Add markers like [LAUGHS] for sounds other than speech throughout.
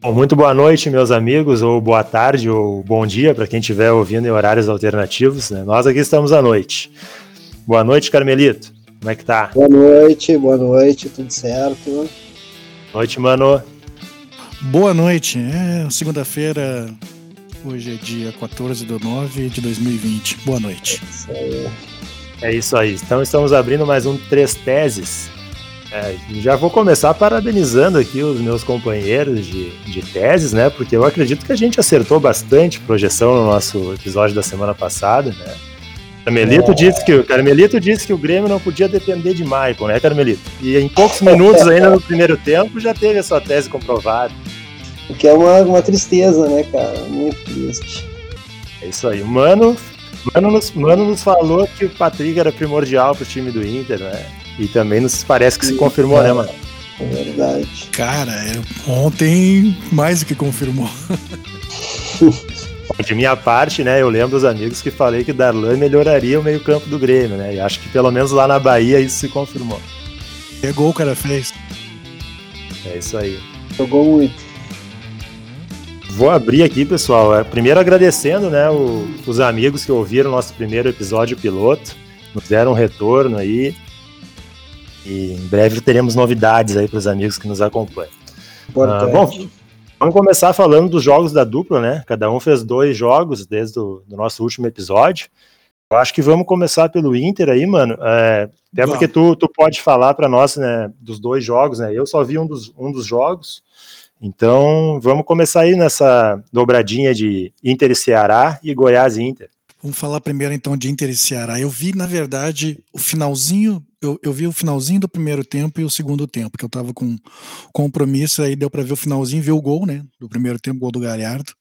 Bom, muito boa noite, meus amigos, ou boa tarde, ou bom dia para quem estiver ouvindo em horários alternativos. Né? Nós aqui estamos à noite. Boa noite, Carmelito. Como é que tá? Boa noite, boa noite, tudo certo? Boa noite, mano. Boa noite. É segunda-feira, hoje é dia 14 de 9 de 2020. Boa noite. É isso aí. É isso aí. Então estamos abrindo mais um Três Teses. É, já vou começar parabenizando aqui os meus companheiros de, de teses, né? Porque eu acredito que a gente acertou bastante projeção no nosso episódio da semana passada, né? Carmelito, é. disse que, Carmelito disse que o Grêmio não podia depender de Michael, né, Carmelito? E em poucos minutos ainda no primeiro tempo já teve a sua tese comprovada. O que é uma, uma tristeza, né, cara? Muito triste. É isso aí. Mano, Mano nos, Mano nos falou que o Patrick era primordial pro time do Inter, né? E também nos parece que se confirmou, né, mano? É verdade. Cara, é, ontem mais do que confirmou. [LAUGHS] De minha parte, né, eu lembro dos amigos que falei que Darlan melhoraria o meio-campo do Grêmio, né? E acho que pelo menos lá na Bahia isso se confirmou. Pegou o cara fez. É isso aí. Jogou muito. Vou abrir aqui, pessoal. É, primeiro agradecendo, né, o, os amigos que ouviram nosso primeiro episódio piloto, nos deram um retorno aí. E em breve teremos novidades aí para os amigos que nos acompanham. Ah, bom, vamos começar falando dos jogos da dupla, né? Cada um fez dois jogos desde o do nosso último episódio. Eu acho que vamos começar pelo Inter aí, mano. É, até porque tu, tu pode falar para nós, né, dos dois jogos, né? Eu só vi um dos, um dos jogos. Então, vamos começar aí nessa dobradinha de Inter e Ceará e Goiás e Inter. Vamos falar primeiro então de Inter e Ceará. Eu vi, na verdade, o finalzinho, eu, eu vi o finalzinho do primeiro tempo e o segundo tempo, que eu tava com compromisso, aí deu para ver o finalzinho, ver o gol, né? Do primeiro tempo, gol do Galhardo,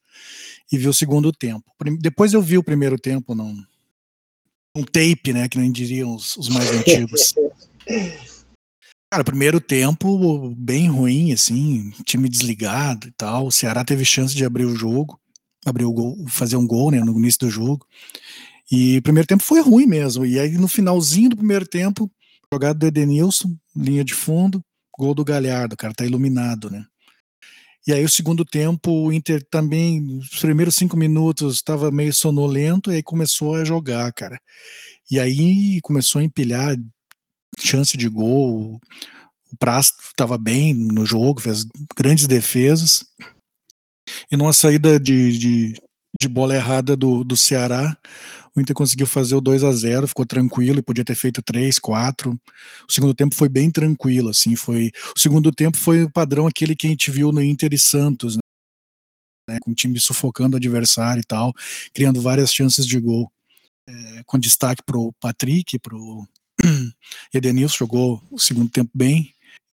e ver o segundo tempo. Depois eu vi o primeiro tempo num, um tape, né? Que nem diriam os, os mais [LAUGHS] antigos. Cara, primeiro tempo bem ruim, assim, time desligado e tal. O Ceará teve chance de abrir o jogo abrir o gol, fazer um gol, né, no início do jogo. E o primeiro tempo foi ruim mesmo. E aí no finalzinho do primeiro tempo, jogada do Edenilson, linha de fundo, gol do Galhardo, cara tá iluminado, né? E aí o segundo tempo, o Inter também, os primeiros cinco minutos estava meio sonolento, e aí começou a jogar, cara. E aí começou a empilhar chance de gol. O Praz estava bem no jogo, fez grandes defesas. E numa saída de, de, de bola errada do, do Ceará, o Inter conseguiu fazer o 2 a 0 ficou tranquilo e podia ter feito 3, 4. O segundo tempo foi bem tranquilo, assim, foi. O segundo tempo foi o padrão aquele que a gente viu no Inter e Santos, né, com o time sufocando o adversário e tal, criando várias chances de gol. É, com destaque pro Patrick, pro [CLEARS THROAT] Edenilson, jogou o segundo tempo bem.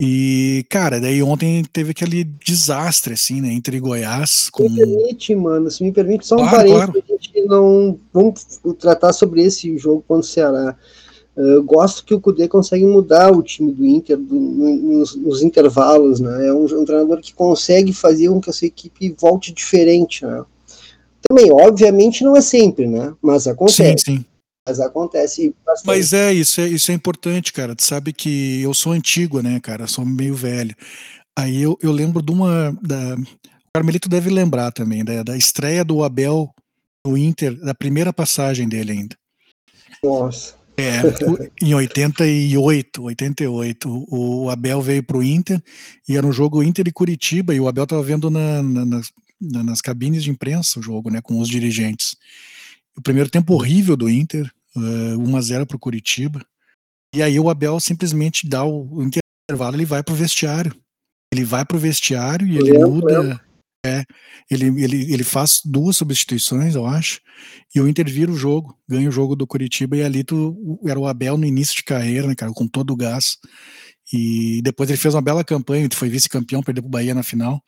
E, cara, daí ontem teve aquele desastre, assim, né, entre Goiás com... Me permite, mano, se me permite, só um claro, parênteses, claro. a gente não... Vamos tratar sobre esse jogo contra o Ceará. Eu gosto que o Cudê consegue mudar o time do Inter do, nos, nos, intervalos, né, é um, um, treinador que consegue fazer com que essa equipe volte diferente, né. Também, obviamente, não é sempre, né, mas acontece. Sim, sim. Mas acontece bastante. Mas é isso, é, isso é importante, cara. Tu sabe que eu sou antigo, né, cara? Sou meio velho. Aí eu, eu lembro de uma. Da, o Carmelito deve lembrar também, da, da estreia do Abel no Inter, da primeira passagem dele ainda. Nossa. É, em 88, 88, o Abel veio pro Inter e era um jogo Inter e Curitiba e o Abel tava vendo na, na, nas, nas cabines de imprensa o jogo, né, com os dirigentes. O primeiro tempo horrível do Inter, uh, 1x0 pro Curitiba. E aí o Abel simplesmente dá o, o intervalo, ele vai pro vestiário. Ele vai pro vestiário e ele muda. É, ele, ele, ele faz duas substituições, eu acho, e o Inter vira o jogo, ganha o jogo do Curitiba, e ali tu, era o Abel no início de carreira, né, cara, com todo o gás. E depois ele fez uma bela campanha, foi vice-campeão, perdeu para o Bahia na final.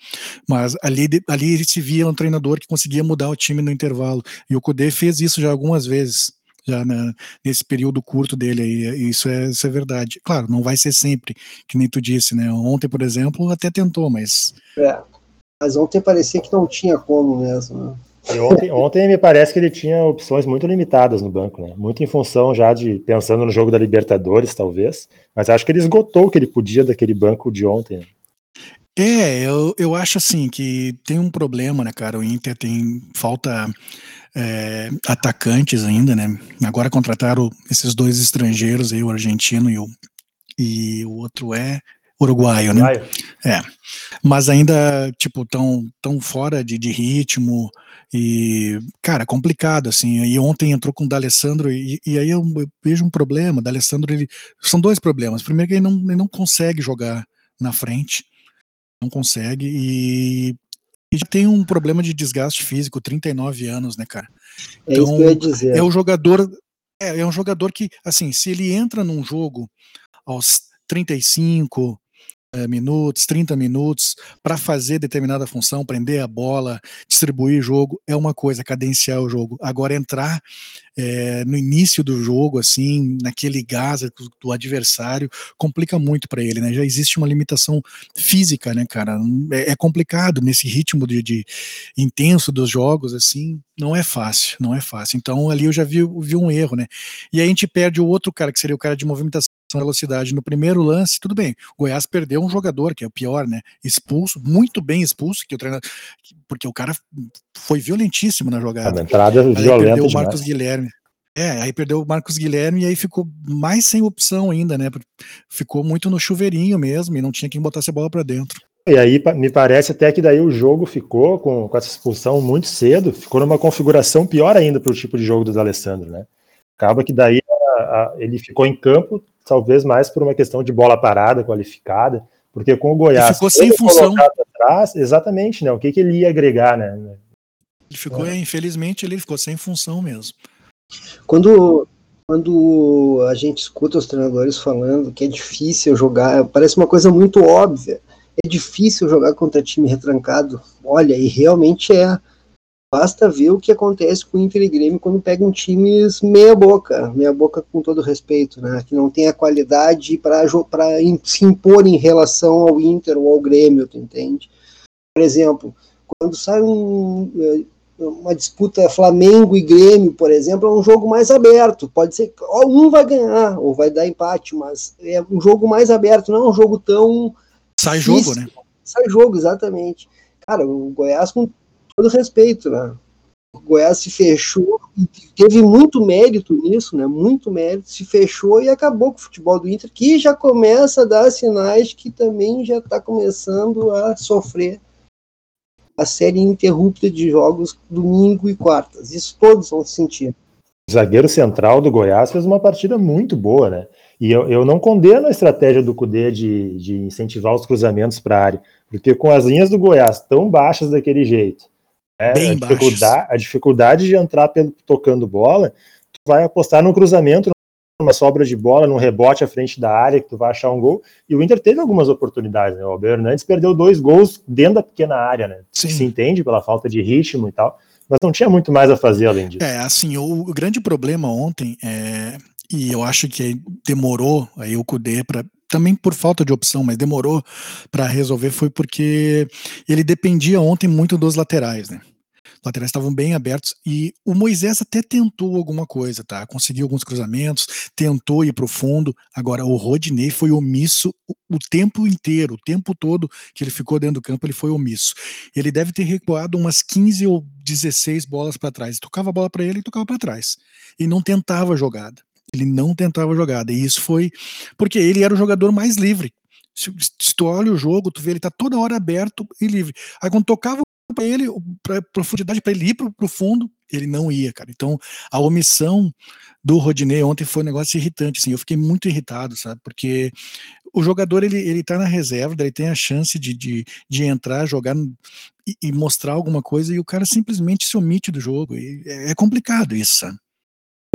Mas ali, ali ele se via um treinador que conseguia mudar o time no intervalo. E o Cudê fez isso já algumas vezes, já na, nesse período curto dele aí. Isso é, isso é verdade. Claro, não vai ser sempre, que nem tu disse, né? Ontem, por exemplo, até tentou, mas. É, mas ontem parecia que não tinha como mesmo, né? E ontem, ontem me parece que ele tinha opções muito limitadas no banco, né? Muito em função já de pensando no jogo da Libertadores, talvez. Mas acho que ele esgotou o que ele podia daquele banco de ontem. Né? É, eu, eu acho assim que tem um problema, né, cara? O Inter tem falta é, atacantes ainda, né? Agora contrataram esses dois estrangeiros aí, o argentino e o, e o outro é uruguaio, né? É. Mas ainda, tipo, tão, tão fora de, de ritmo e, cara, complicado, assim. E ontem entrou com o D'Alessandro e, e aí eu, eu, vejo um problema. D'Alessandro, ele... São dois problemas. Primeiro que ele não, ele não consegue jogar na frente não consegue e, e tem um problema de desgaste físico, 39 anos, né, cara? Então, é isso então, que eu ia dizer. É o jogador, é, é um jogador que, assim, se ele entra num jogo aos 35, é, minutos, 30 minutos, para fazer determinada função, prender a bola, distribuir jogo, é uma coisa, cadenciar o jogo. Agora, entrar é, no início do jogo, assim, naquele gás do adversário, complica muito para ele, né? Já existe uma limitação física, né, cara? É, é complicado nesse ritmo de, de, intenso dos jogos, assim, não é fácil, não é fácil. Então, ali eu já vi, vi um erro, né? E aí a gente perde o outro cara, que seria o cara de movimentação velocidade no primeiro lance, tudo bem. O Goiás perdeu um jogador, que é o pior, né? Expulso, muito bem expulso, que o treinador, porque o cara foi violentíssimo na jogada. A entrada aí violenta perdeu o Marcos Guilherme. É, aí perdeu o Marcos Guilherme e aí ficou mais sem opção ainda, né? Ficou muito no chuveirinho mesmo e não tinha quem botasse a bola para dentro. E aí me parece até que daí o jogo ficou com, com essa expulsão muito cedo, ficou numa configuração pior ainda para o tipo de jogo do Alessandro, né? Acaba que daí a, a, ele ficou em campo talvez mais por uma questão de bola parada qualificada, porque com o Goiás. Ele ficou sem função. Atrás, exatamente, né? O que, que ele ia agregar, né? Ele ficou, é. infelizmente, ele ficou sem função mesmo. Quando, quando a gente escuta os treinadores falando que é difícil jogar, parece uma coisa muito óbvia. É difícil jogar contra time retrancado. Olha, e realmente é. Basta ver o que acontece com o Inter e Grêmio quando pegam times meia boca, meia boca com todo respeito, né? Que não tem a qualidade para se impor em relação ao Inter ou ao Grêmio, tu entende? Por exemplo, quando sai um, eh, uma disputa Flamengo e Grêmio, por exemplo, é um jogo mais aberto. Pode ser que um vai ganhar ou vai dar empate, mas é um jogo mais aberto, não é um jogo tão. Sai difícil. jogo, né? Sai jogo, exatamente. Cara, o Goiás com todo respeito, né? O Goiás se fechou e teve muito mérito nisso, né? Muito mérito, se fechou e acabou com o futebol do Inter, que já começa a dar sinais que também já está começando a sofrer a série ininterrupta de jogos domingo e quartas. Isso todos vão sentir. O zagueiro central do Goiás fez uma partida muito boa, né? E eu, eu não condeno a estratégia do Cudê de, de incentivar os cruzamentos para a área, porque com as linhas do Goiás tão baixas daquele jeito, é, Bem a, dificuldade, a dificuldade de entrar pelo, tocando bola, tu vai apostar no cruzamento, numa sobra de bola, num rebote à frente da área, que tu vai achar um gol. E o Inter teve algumas oportunidades, né? O Abel Hernandes perdeu dois gols dentro da pequena área, né? Sim. Se entende pela falta de ritmo e tal. Mas não tinha muito mais a fazer além disso. É, assim, o, o grande problema ontem é. E eu acho que demorou aí o Cudê para também por falta de opção, mas demorou para resolver foi porque ele dependia ontem muito dos laterais, né? Os laterais estavam bem abertos e o Moisés até tentou alguma coisa, tá? Conseguiu alguns cruzamentos, tentou ir para o fundo. Agora, o Rodinei foi omisso o, o, tempo inteiro, o tempo todo que ele ficou dentro do campo, ele foi omisso. Ele deve ter recuado umas 15 ou 16 bolas para trás. Tocava a bola para ele e tocava para trás. E não tentava a jogada. Ele não tentava jogada. E isso foi porque ele era o jogador mais livre. Se, se tu olha o jogo, tu vê ele tá toda hora aberto e livre. Aí quando tocava para ele, para profundidade para ele ir para o fundo, ele não ia, cara. Então, a omissão do Rodinei ontem foi um negócio irritante, assim. Eu fiquei muito irritado, sabe? Porque o jogador ele, ele tá na reserva, ele tem a chance de, de, de entrar, jogar e, e, mostrar alguma coisa e o cara simplesmente se omite do jogo. é, é complicado isso, sabe?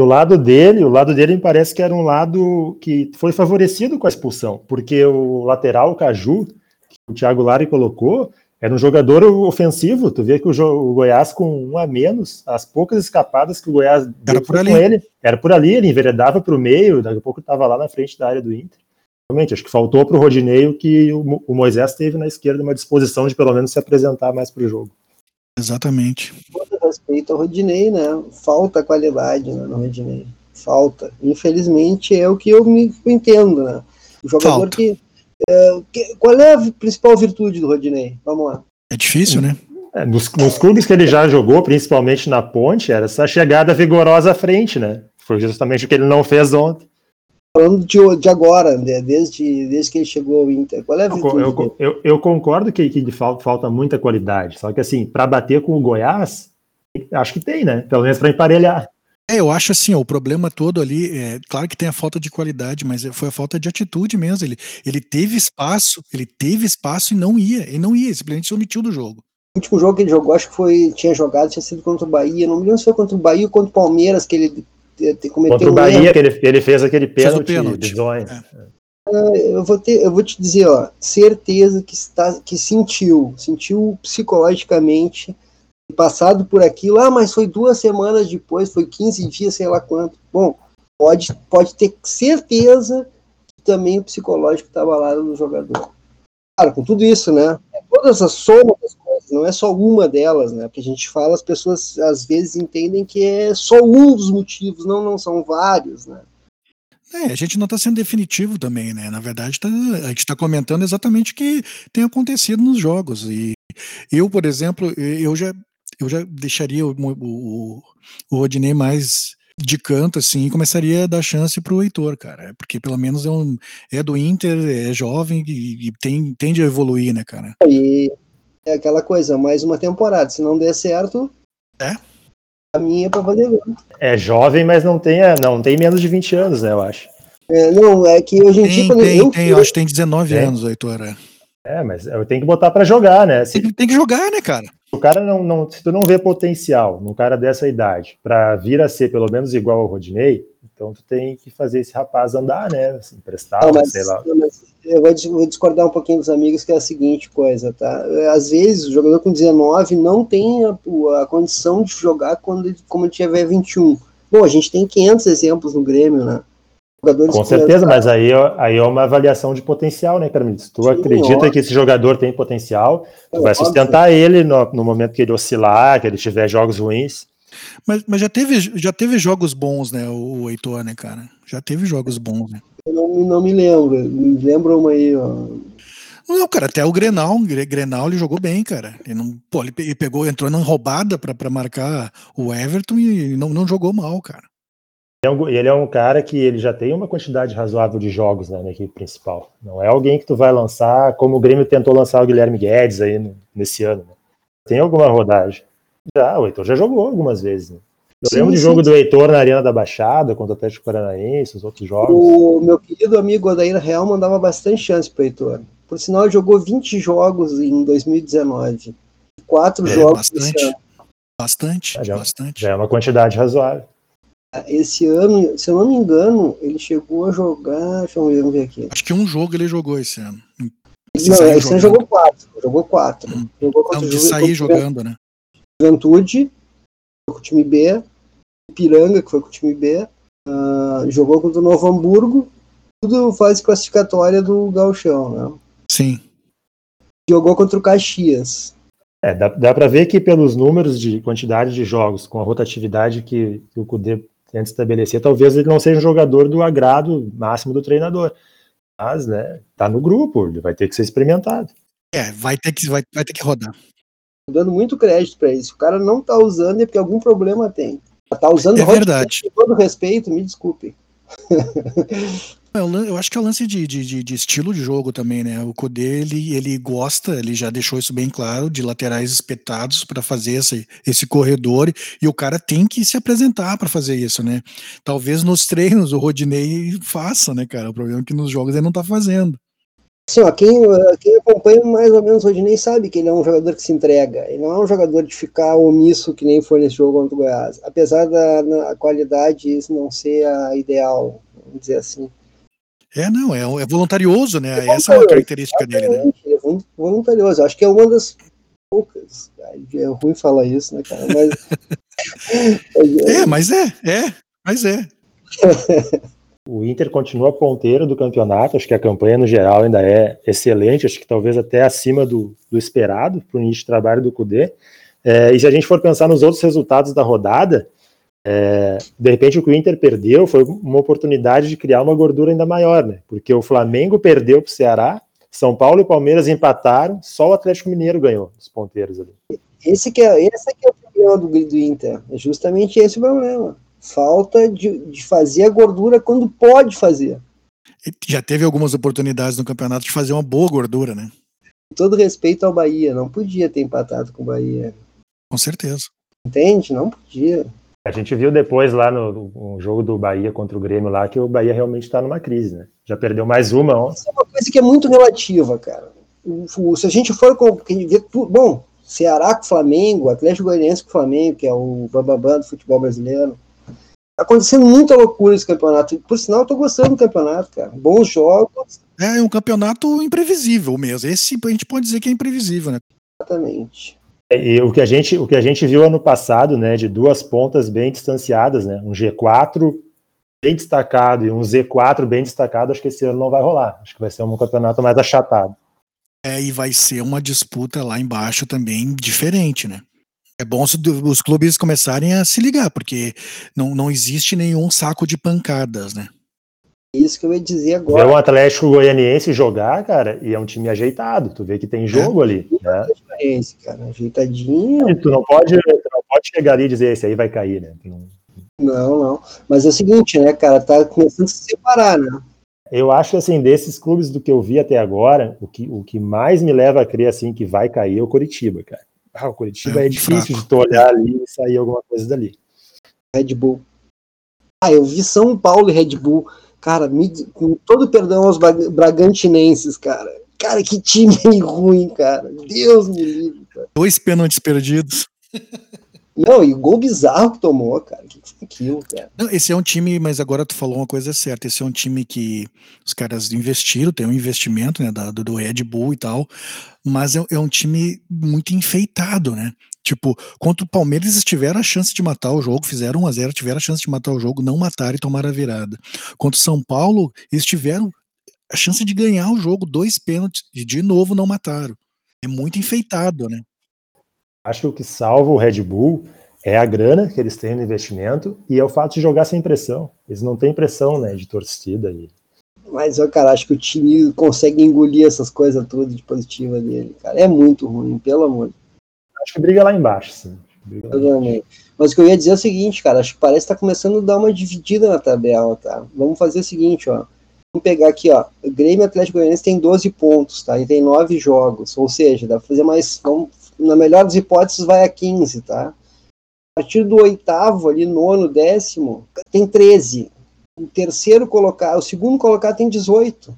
O lado dele, o lado dele me parece que era um lado que foi favorecido com a expulsão, porque o lateral, o Caju, que o Thiago Lari colocou, era um jogador ofensivo. Tu vê que o, o, Goiás, com um a menos, as poucas escapadas que o Goiás era por ali. com ele, era por ali, ele enveredava para o meio, daqui a pouco estava lá na frente da área do Inter. Realmente, acho que faltou para o Rodineio que o, o Moisés teve na esquerda uma disposição de pelo menos se apresentar mais para o jogo. Exatamente. Com respeito ao Rodinei, né? Falta qualidade né, no Rodinei. Falta. Infelizmente é o que eu me entendo, né? O jogador Falta. que É, qual é a principal virtude do Rodinei? Vamos lá. É difícil, né? É, nos, nos, clubes que ele já jogou, principalmente na ponte, era essa chegada vigorosa à frente, né? Foi justamente o que ele não fez ontem. Falando de, de agora, né? desde, desde que ele chegou ao Inter, qual é a virtude? Eu, eu, eu concordo que, que falta, falta muita qualidade, só que assim, para bater com o Goiás, acho que tem, né? Pelo menos para emparelhar. É, eu acho assim, ó, o problema todo ali, é, claro que tem a falta de qualidade, mas foi a falta de atitude mesmo. Ele, ele teve espaço, ele teve espaço e não ia, ele não ia, simplesmente se omitiu do jogo. O último jogo que ele jogou, acho que foi, tinha jogado, tinha sido contra o Bahia, não me lembro se foi contra o Bahia ou contra o Palmeiras, que ele cometeu Contra o Bahia, que ele, ele fez aquele pênalti, fez pênalti. É. Ah, eu vou ter, eu vou te dizer, ó, certeza que está, que sentiu, sentiu psicologicamente, passado por aquilo, ah, mas foi duas semanas depois, foi 15 dias, sei lá quanto. Bom, pode, pode ter certeza que também o psicológico estava lá no jogador. Claro, com tudo isso, né? Todas as somas das não é só uma delas, né? Porque a gente fala, as pessoas às vezes entendem que é só um dos motivos, não, não são vários, né? É, a gente não está sendo definitivo também, né? Na verdade, tá, a gente está comentando exatamente o que tem acontecido nos jogos. E eu, por exemplo, eu já, eu já deixaria o, o, o Rodinei mais de canto, assim, e começaria a dar chance para o Heitor, cara. Porque pelo menos é, um, é do Inter, é jovem e, e tem, tende a evoluir, né, cara? E é aquela coisa, mais uma temporada. Se não der certo, é. a minha é pra fazer gol. É jovem, mas não tem, não tem menos de 20 anos, né, eu acho. É, não, é que hoje em dia. Tem, tem, eu, tem, eu acho que tem 19 é. anos, Heitor. É. é, mas eu tenho que botar para jogar, né? Se, tem, tem, que jogar, né, cara? O cara não, não. Se tu não vê potencial num cara dessa idade para vir a ser pelo menos igual ao Rodinei, então tu tem que fazer esse rapaz andar, né? Assim, emprestar, não, mas, sei lá. Não, mas eu vou, discordar um pouquinho dos amigos, que é a seguinte coisa, tá? Às vezes o jogador com 19 não tem a, a condição de jogar quando, como ele tiver 21. Bom, a gente tem 500 exemplos no Grêmio, né? Jogadores com certeza, mas aí, aí é uma avaliação de potencial, né, Carmen? Se tu Sim, acredita óbvio. que esse jogador tem potencial, tu é, vai sustentar óbvio. ele no, no momento que ele oscilar, que ele tiver jogos ruins. Mas, mas já, teve, já teve jogos bons, né, o, o Heitor, né, cara? Já teve jogos bons, né? Eu não, não me lembro. Me lembra uma aí, ó. Não, cara, até o Grenal, o Grenal ele jogou bem, cara. Ele, não, pô, ele pegou, entrou na roubada para marcar o Everton e não, não jogou mal, cara. Ele é um cara que ele já tem uma quantidade razoável de jogos né, na equipe principal. Não é alguém que tu vai lançar, como o Grêmio tentou lançar o Guilherme Guedes aí nesse ano. Né? Tem alguma rodagem. Já, o Heitor já jogou algumas vezes. Né? Eu sim, lembro de jogo sim. do Heitor na Arena da Baixada, contra o Atlético Paranaense, os outros jogos. O meu querido amigo Odair Real mandava bastante chance para o Heitor. Por sinal, ele jogou 20 jogos em 2019. Quatro é, jogos bastante. Bastante, já, bastante. Já é uma quantidade razoável. Esse ano, se eu não me engano, ele chegou a jogar. Deixa eu ver aqui. Acho que um jogo ele jogou esse ano. Esse não, esse ano jogou quatro. Jogou quatro. Hum. Jogou não, de sair jogando, né? Juventude, com o time B, Piranga, que foi com o time B, uh, jogou contra o Novo Hamburgo, tudo fase classificatória do Gauchão, né? Sim. Jogou contra o Caxias. É, dá, dá para ver que pelos números de quantidade de jogos, com a rotatividade que, que o Cudê tenta estabelecer, talvez ele não seja um jogador do agrado máximo do treinador. Mas, né, tá no grupo, ele vai ter que ser experimentado. É, vai ter que, vai, vai ter que rodar dando muito crédito para isso. O cara não tá usando é porque algum problema tem. Tá usando é verdade. Com todo respeito, me desculpe. É, eu acho que é o lance de, de, de, estilo de jogo também, né? O Kudê, ele, ele gosta, ele já deixou isso bem claro, de laterais espetados para fazer esse, esse corredor, e o cara tem que se apresentar para fazer isso, né? Talvez nos treinos o Rodinei faça, né, cara? O problema é que nos jogos ele não tá fazendo. Assim, ó, quem, quem acompanha mais ou menos o Rodinei sabe que ele é um jogador que se entrega. Ele não é um jogador de ficar omisso que nem foi nesse jogo contra o Goiás. Apesar da qualidade isso não ser a ideal, vamos dizer assim. É, não, é, é voluntarioso, né? É Essa é uma característica dele, né? Ele é voluntarioso. Acho que é uma das poucas. É ruim falar isso, né, cara? Mas... [LAUGHS] [LAUGHS] é, mas é, é, mas é. [LAUGHS] O Inter continua ponteiro do campeonato, acho que a campanha no geral ainda é excelente, acho que talvez até acima do, do esperado para o início de trabalho do Cudê. É, e se a gente for pensar nos outros resultados da rodada, é, de repente o que o Inter perdeu foi uma oportunidade de criar uma gordura ainda maior, né? Porque o Flamengo perdeu para o Ceará São Paulo e Palmeiras empataram, só o Atlético Mineiro ganhou os ponteiros ali. Esse que é, esse que é o problema do, do Inter. É justamente esse o problema. Falta de, de fazer a gordura quando pode fazer. Já teve algumas oportunidades no campeonato de fazer uma boa gordura, né? todo respeito ao Bahia, não podia ter empatado com o Bahia. Com certeza. Entende? Não podia. A gente viu depois lá no, no, jogo do Bahia contra o Grêmio lá que o Bahia realmente está numa crise, né? Já perdeu mais uma ontem. Isso é uma coisa que é muito relativa, cara. O, se a gente for com, bom, Ceará com Flamengo, Atlético Goianiense com Flamengo, que é o bambambam do futebol brasileiro. Tá acontecendo muita loucura esse campeonato. Por sinal, eu tô gostando do campeonato, cara. Bons jogos. É, é um campeonato imprevisível mesmo. Esse a gente pode dizer que é imprevisível, né? Exatamente. E o que a gente, o que a gente viu ano passado, né, de duas pontas bem distanciadas, né, um G4 bem destacado e um Z4 bem destacado, acho que esse ano não vai rolar. Acho que vai ser um campeonato mais achatado. É, e vai ser uma disputa lá embaixo também diferente, né? É bom se os clubes começarem a se ligar, porque não, não existe nenhum saco de pancadas, né? Isso que eu ia dizer agora. Vê um Atlético Goianiense jogar, cara, e é um time ajeitado. Tu vê que tem jogo é. ali. Né? Goianiense, cara, ajeitadinho. E tu não pode, tu não pode chegar ali e dizer esse aí vai cair, né? Não... não, não. Mas é o seguinte, né, cara, tá começando a se separar, né? Eu acho que assim, desses clubes do que eu vi até agora, o que, o que mais me leva a crer assim que vai cair é o Curitiba, cara. Ah, o Curitiba é, é difícil fraco. de tu olhar ali e sair alguma coisa dali. Red Bull. Ah, eu vi São Paulo e Red Bull. Cara, me, com todo perdão aos Bragantinenses, cara. Cara, que time [LAUGHS] ruim, cara. Deus me livre, cara. Dois pênaltis perdidos. [LAUGHS] Não, e o gol bizarro que tomou, cara. Que foi aquilo, cara? Não, esse é um time, mas agora tu falou uma coisa certa. Esse é um time que os caras investiram, tem um investimento, né, do, do Red Bull e tal, mas é, é um time muito enfeitado, né? Tipo, contra o Palmeiras eles tiveram a chance de matar o jogo, fizeram 1 a 0 tiveram a chance de matar o jogo, não mataram e tomaram a virada. Contra o São Paulo, eles tiveram a chance de ganhar o jogo, dois pênaltis, e de novo não mataram. É muito enfeitado, né? Acho que o que salva o Red Bull é a grana que eles têm no investimento e é o fato de jogar sem pressão. Eles não têm pressão, né, de torcida. E... Mas, eu, cara, acho que o time consegue engolir essas coisas todas de positiva dele, cara. É muito ruim, pelo amor de Acho que briga lá embaixo, sim. Mas o que eu ia dizer é o seguinte, cara, acho que parece que tá começando a dar uma dividida na tabela, tá? Vamos fazer o seguinte, ó. Vamos pegar aqui, ó. O Grêmio Atlético Goianiense tem 12 pontos, tá? E tem 9 jogos. Ou seja, dá pra fazer mais. Vamos, na melhor das hipóteses, vai a 15, tá? A partir do oitavo, ali, nono, décimo, tem 13. O terceiro colocar, o segundo colocar tem 18.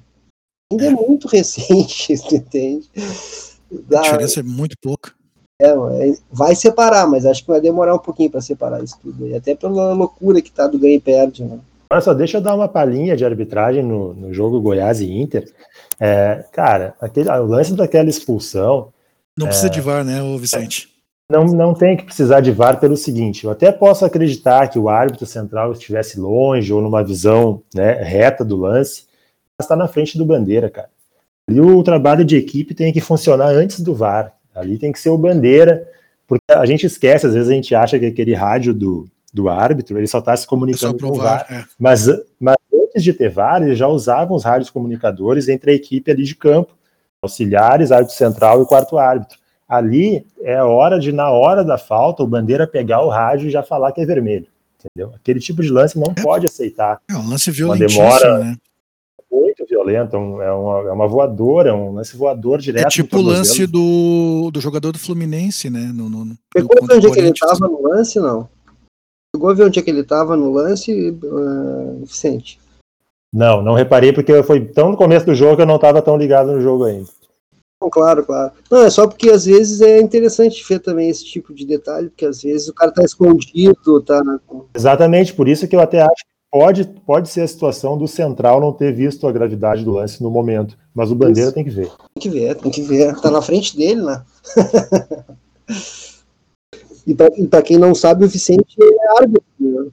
Ainda é, é muito [LAUGHS] recente, entende? Dá, a diferença é muito pouca. É, é, vai separar, mas acho que vai demorar um pouquinho para separar isso tudo. E até pela loucura que tá do ganho e perde, né? Olha só, deixa eu dar uma palhinha de arbitragem no, no jogo Goiás e Inter. É, cara, aquele, o lance daquela expulsão. Não é, precisa de VAR, né, Vicente? Não, não tem que precisar de VAR pelo seguinte: eu até posso acreditar que o árbitro central estivesse longe ou numa visão né, reta do lance, mas está na frente do bandeira, cara. E o trabalho de equipe tem que funcionar antes do VAR. Ali tem que ser o bandeira, porque a gente esquece, às vezes a gente acha que aquele rádio do, do árbitro, ele só está se comunicando com o VAR. É. Mas, mas antes de ter VAR, eles já usavam os rádios comunicadores entre a equipe ali de campo, auxiliares, árbitro central e quarto árbitro. Ali é a hora de, na hora da falta, o bandeira pegar o rádio e já falar que é vermelho. Entendeu? Aquele tipo de lance não é. pode aceitar. É um lance violentíssimo, uma demora, né? muito violenta, um, é, uma, é uma voadora, é um lance voador direto. É tipo o lance do, do jogador do Fluminense, né? No, no, Pegou onde é que ele estava no lance, não? Chegou a ver onde é que ele estava no lance, uh, Vicente? Não, não reparei porque foi tão no começo do jogo que eu não estava tão ligado no jogo ainda. Claro, claro. Não, é só porque às vezes é interessante ver também esse tipo de detalhe, porque às vezes o cara tá escondido, tá. Exatamente, por isso que eu até acho Pode, pode ser a situação do central não ter visto a gravidade do lance no momento, mas o Bandeira Isso. tem que ver. Tem que ver, tem que ver. Tá na frente dele, né? [LAUGHS] e para quem não sabe, o Vicente é árbitro,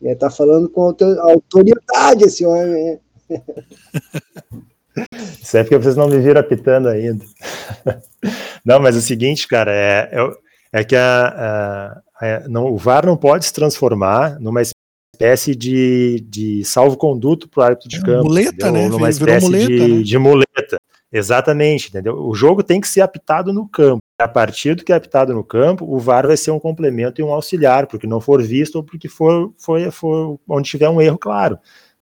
né? Tá falando com autoridade esse homem. [LAUGHS] Isso é porque vocês não me viram apitando ainda. Não, mas é o seguinte, cara, é, é, é que a, a, a, não, o VAR não pode se transformar numa espécie de, de salvo-conduto para o árbitro de é, campo. Muleta, entendeu? né? Numa espécie muleta, de, né? de muleta. Exatamente, entendeu? O jogo tem que ser apitado no campo. A partir do que é apitado no campo, o VAR vai ser um complemento e um auxiliar, porque não for visto ou porque for, for, for onde tiver um erro claro.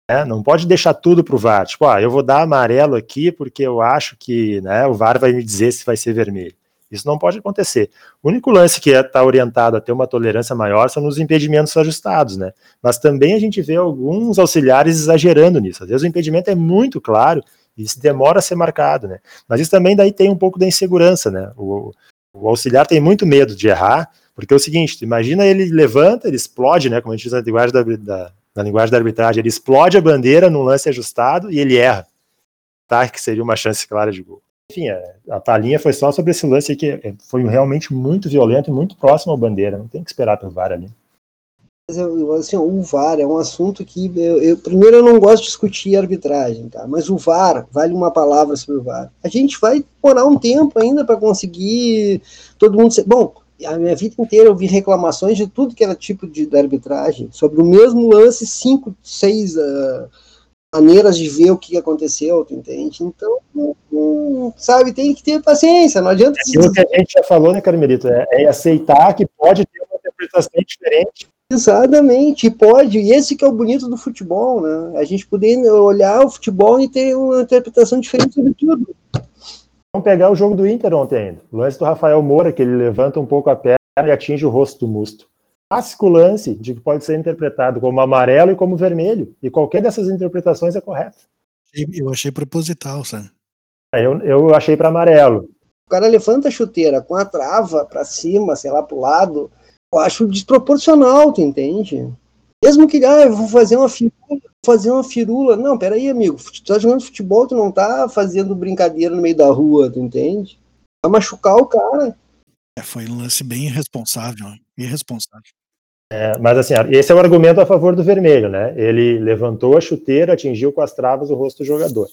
Né? Não pode deixar tudo para o VAR. Tipo, ah, eu vou dar amarelo aqui porque eu acho que né, o VAR vai me dizer se vai ser vermelho. Isso não pode acontecer. O único lance que está orientado a ter uma tolerância maior são nos impedimentos ajustados, né? Mas também a gente vê alguns auxiliares exagerando nisso. Às vezes o impedimento é muito claro e isso demora a ser marcado, né? Mas isso também daí tem um pouco da insegurança, né? O, o auxiliar tem muito medo de errar, porque é o seguinte, imagina ele levanta, ele explode, né? Como a gente diz na linguagem da, da na linguagem da arbitragem, ele explode a bandeira num lance ajustado e ele erra. Tá? Que seria uma chance clara de gol. Enfim, é, a palhinha foi só sobre esse lance que é, foi realmente muito violento e muito próximo à bandeira. Não tem que esperar pelo VAR ali. Assim, o VAR é um assunto que eu, eu, primeiro eu não gosto de discutir arbitragem, tá? Mas o VAR vale uma palavra sobre o VAR. A gente vai demorar um tempo ainda para conseguir todo mundo ser. Bom, a minha vida inteira eu vi reclamações de tudo que era tipo de, de arbitragem, sobre o mesmo lance, cinco, seis uh, maneiras de ver o que aconteceu, tu entende? Então, um, sabe, tem que ter paciência, não adianta... É aquilo que a gente já falou, né, Carmelito, é, é aceitar que pode ter uma interpretação diferente. Exatamente, pode, e esse que é o bonito do futebol, né, a gente poder olhar o futebol e ter uma interpretação diferente sobre tudo. Vamos pegar o jogo do Inter ontem ainda. O lance do Rafael Moura, que ele levanta um pouco a perna e atinge o rosto do Musto. Clássico lance de que pode ser interpretado como amarelo e como vermelho. E qualquer dessas interpretações é correta. Eu achei proposital, sabe? É, eu, eu achei para amarelo. O cara levanta a chuteira com a trava para cima, sei lá, pro lado. Eu acho desproporcional, tu entende? Mesmo que, ah, eu vou fazer uma firula, fazer uma firula. Não, peraí, amigo, tu tá jogando futebol, tu não tá fazendo brincadeira no meio da rua, tu entende? Vai machucar o cara. É, foi um lance bem irresponsável, irresponsável. É, mas assim, esse é o argumento a favor do vermelho, né? Ele levantou a chuteira, atingiu com as travas o rosto do jogador.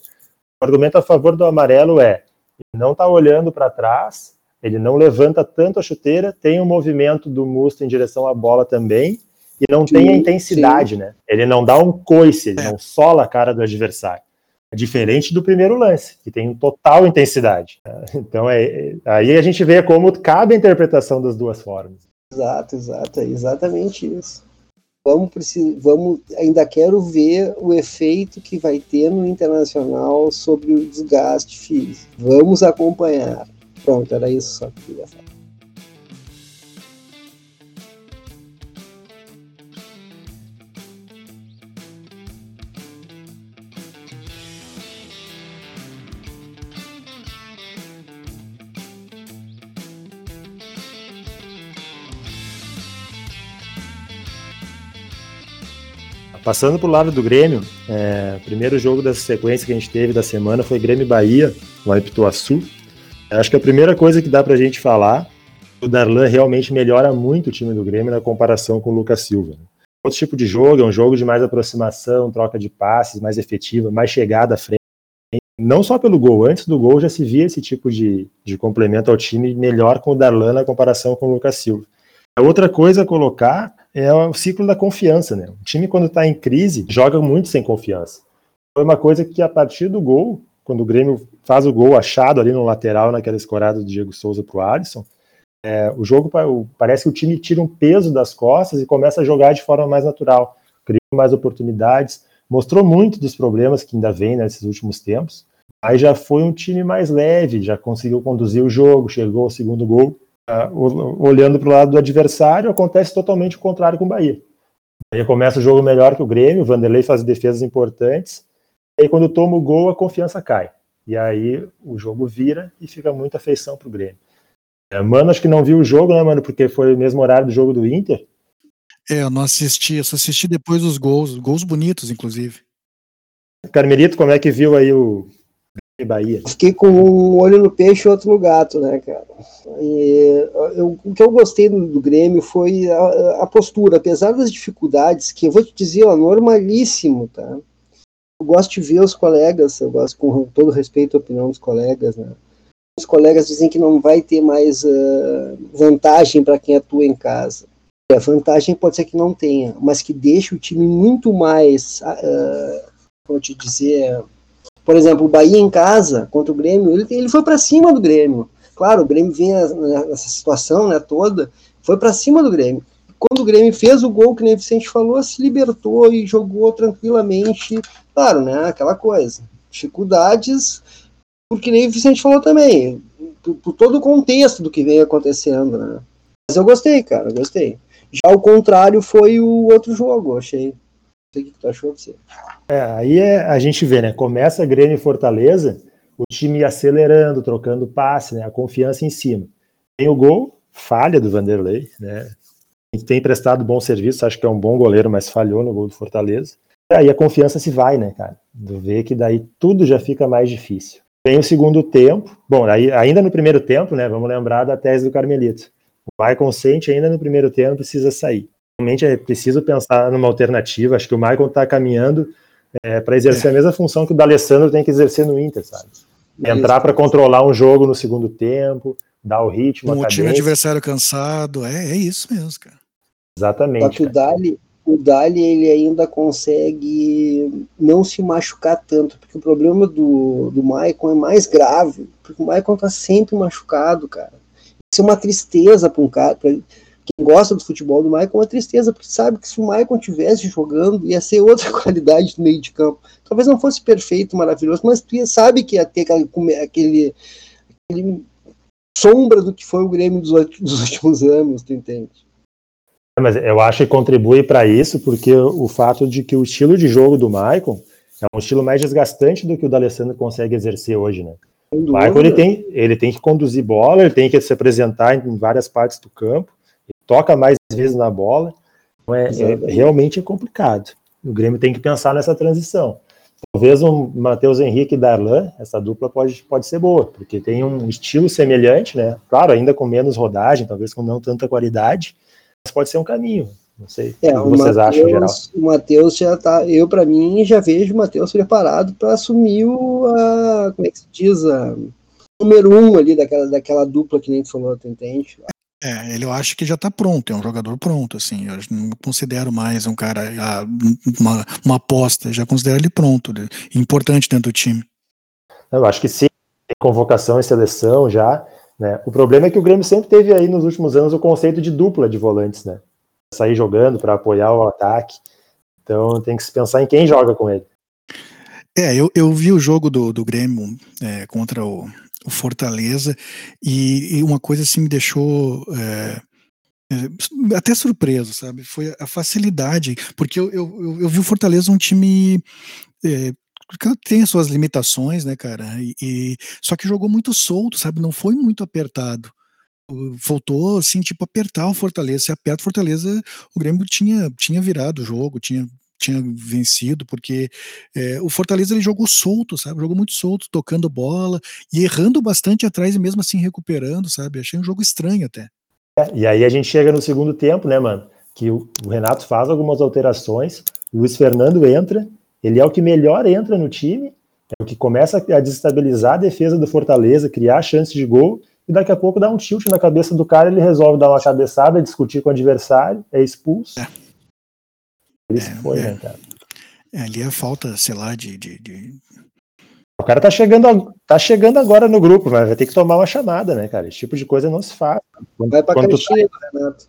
O argumento a favor do amarelo é, ele não tá olhando para trás, ele não levanta tanto a chuteira, tem um movimento do Musto em direção à bola também, e não sim, tem a intensidade, sim. né? Ele não dá um coice, ele é. não sola a cara do adversário. É diferente do primeiro lance, que tem total intensidade. [LAUGHS] Então é, aí a gente vê como cabe a interpretação das duas formas. Exato, exato, é exatamente isso. Vamos, vamos, ainda quero ver o efeito que vai ter no internacional sobre o desgaste físico. Vamos acompanhar. Pronto, era isso só que eu queria falar. Passando para o lado do Grêmio, é, primeiro jogo dessa sequência que a gente teve da semana foi Grêmio Bahia, lá em Pituaçu. Acho que a primeira coisa que dá para a gente falar, o Darlan realmente melhora muito o time do Grêmio na comparação com o Lucas Silva. Outro tipo de jogo, é um jogo de mais aproximação, troca de passes, mais efetiva, mais chegada à frente. Não só pelo gol, antes do gol já se via esse tipo de, de complemento ao time melhor com o Darlan na comparação com o Lucas Silva. A outra coisa a colocar é o ciclo da confiança, né? O time, quando está em crise, joga muito sem confiança. Foi uma coisa que, a partir do gol, quando o Grêmio faz o gol achado ali no lateral, naquela escorada do Diego Souza para o Alisson, é, o jogo parece que o time tira um peso das costas e começa a jogar de forma mais natural, cria mais oportunidades, mostrou muito dos problemas que ainda vem nesses últimos tempos, mas já foi um time mais leve, já conseguiu conduzir o jogo, chegou ao segundo gol olhando para o lado do adversário, acontece totalmente o contrário com o Bahia. Aí começa o jogo melhor que o Grêmio, o Vanderlei faz defesas importantes, e aí quando toma o gol, a confiança cai. E aí o jogo vira e fica muita afeição para o Grêmio. É, mano, acho que não viu o jogo, né, mano? Porque foi o mesmo horário do jogo do Inter. É, eu não assisti, eu só assisti depois dos gols, gols bonitos, inclusive. Carmelito, como é que viu aí o, Bahia. Fiquei com um olho no peixe e outro no gato, né, cara? E, eu, o que eu gostei do, Grêmio foi a, a, postura, apesar das dificuldades, que eu vou te dizer, ó, normalíssimo, tá? Eu gosto de ver os colegas, eu gosto com todo respeito à opinião dos colegas, né? Os colegas dizem que não vai ter mais uh, vantagem para quem atua em casa. A vantagem pode ser que não tenha, mas que deixe o time muito mais, uh, como te dizer, Por exemplo, o Bahia em casa contra o Grêmio, ele, ele foi para cima do Grêmio. Claro, o Grêmio vinha nessa situação né, toda, foi para cima do Grêmio. Quando o Grêmio fez o gol, que nem o Vicente falou, se libertou e jogou tranquilamente. Claro, né? Aquela coisa. Dificuldades, porque nem o Vicente falou também, por, por todo o contexto do que vem acontecendo, né? Mas eu gostei, cara, eu gostei. Já o contrário foi o outro jogo, achei. Sei o que tu achou você. É, aí é, a gente vê, né? Começa Grêmio e Fortaleza, o time acelerando, trocando passe, né? A confiança em cima. Tem o gol, falha do Vanderlei, né? Tem prestado bom serviço, acho que é um bom goleiro, mas falhou no gol do Fortaleza. Aí a confiança se vai, né, cara? Do ver que daí tudo já fica mais difícil. Tem o segundo tempo. Bom, aí, ainda no primeiro tempo, né? Vamos lembrar da tese do Carmelito. O sente ainda no primeiro tempo precisa sair. Realmente é preciso pensar numa alternativa. Acho que o Michael está caminhando é, para exercer a mesma função que o D'Alessandro tem que exercer no Inter, sabe? Entrar para controlar um jogo no segundo tempo, dar o ritmo. Um time adversário cansado, é, é isso mesmo, cara. Exatamente. Só que o Dali, o Dali ele ainda consegue não se machucar tanto, porque o problema do, do Maicon é mais grave, porque o Maicon tá sempre machucado, cara. Isso é uma tristeza para um cara, pra gosta do futebol do Maicon, é uma tristeza, porque sabe que se o Maicon tivesse jogando, ia ser outra [LAUGHS] qualidade no meio de campo. Talvez não fosse perfeito, maravilhoso, mas tu sabe que ia ter aquele, aquele, sombra do que foi o Grêmio dos, dos [LAUGHS] últimos anos, tu entende? Mas eu acho que contribui para isso, porque o fato de que o estilo de jogo do Maicon é um estilo mais desgastante do que o da Alessandro consegue exercer hoje, né? O Michael ele tem, ele tem que conduzir bola, ele tem que se apresentar em várias partes do campo, toca mais vezes na bola, então é, é, realmente é complicado. O Grêmio tem que pensar nessa transição. Talvez um Matheus Henrique e Darlan, essa dupla pode, pode ser boa, porque tem um estilo semelhante, né? Claro, ainda com menos rodagem, talvez com não tanta qualidade, mas pode ser um caminho. Não sei é, o que vocês Mateus, acham, geral. O Matheus já tá. Eu, para mim, já vejo o Matheus preparado para assumir o. A, como é que se diz? A, número um ali daquela, daquela dupla que nem tu falou, tu entende? É, ele eu acho que já tá pronto, é um jogador pronto, assim, eu não considero mais um cara, uma, uma aposta, já considero ele pronto, importante dentro do time. Eu acho que sim, tem convocação e seleção já, né? O problema é que o Grêmio sempre teve aí nos últimos anos o conceito de dupla de volantes, né? Sair jogando para apoiar o ataque. Então tem que se pensar em quem joga com ele. É, eu, eu vi o jogo do, do Grêmio é, contra o, o Fortaleza e, e, uma coisa assim me deixou é, é, até surpreso, sabe? Foi a facilidade, porque eu, eu, eu vi o Fortaleza um time é, tem suas limitações, né, cara? E, e, só que jogou muito solto, sabe? Não foi muito apertado. Faltou, assim, tipo, apertar o Fortaleza. Se aperta o Fortaleza, o Grêmio tinha, tinha virado o jogo, tinha, tinha vencido, porque é, o Fortaleza ele jogou solto, sabe? Jogou muito solto, tocando bola e errando bastante atrás e mesmo assim recuperando, sabe? Achei um jogo estranho até. É, e aí a gente chega no segundo tempo, né, mano? Que o, o Renato faz algumas alterações, o Luiz Fernando entra ele é o que melhor entra no time, é o que começa a desestabilizar a defesa do Fortaleza, criar chances de gol, e daqui a pouco dá um tilt na cabeça do cara, ele resolve dar uma cabeçada, discutir com o adversário, é expulso. É. Isso é, foi, é. né, cara? É, ali a falta, sei lá, de, de, de, O cara tá chegando, tá chegando agora no grupo, mas vai ter que tomar uma chamada, né, cara? Esse tipo de coisa não se faz. Quando, vai pra quando tá, Renato.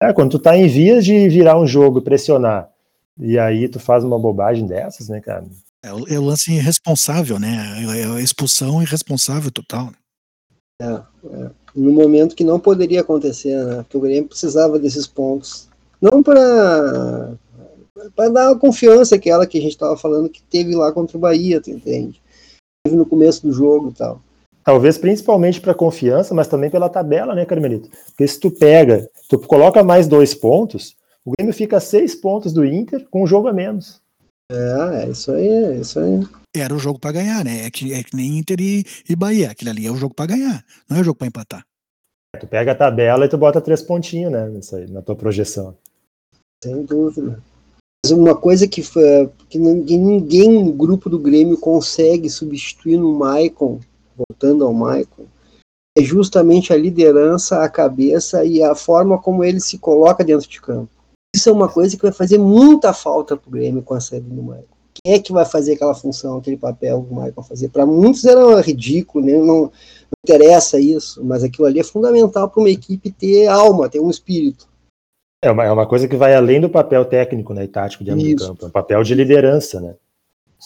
É, quando tu tá em vias de virar um jogo e pressionar, e aí tu faz uma bobagem dessas, né, cara? É o, é o lance irresponsável, né? É a expulsão irresponsável total. É, é. No momento que não poderia acontecer, né? Porque o Grêmio precisava desses pontos. Não para para dar a confiança aquela que a gente estava falando que teve lá contra o Bahia, tu entende? Teve no começo do jogo e tal. Talvez principalmente para confiança, mas também pela tabela, né, Carmelito? Porque se tu pega, tu coloca mais dois pontos, o Grêmio fica a seis pontos do Inter com um jogo a menos. É, é isso aí, é isso aí. Era o jogo para ganhar, né? É que, é que nem Inter e, e Bahia. Aquele ali é o jogo para ganhar, não é o jogo para empatar. Tu pega a tabela e tu bota três pontinhos, né? Aí, na tua projeção. Sem dúvida. Uma coisa que, que ninguém, no grupo do Grêmio consegue substituir no Maicon, voltando ao Maicon, é justamente a liderança, a cabeça e a forma como ele se coloca dentro de campo. Isso é uma coisa que vai fazer muita falta pro Grêmio com a saída do Maicon. Quem é que vai fazer aquela função, aquele papel que o Michael fazer? Para muitos era ridículo, né? não, não interessa isso, mas aquilo ali é fundamental para uma equipe ter alma, ter um espírito. É uma, é uma coisa que vai além do papel técnico né, e tático dentro Isso. do campo, é um papel de liderança, né?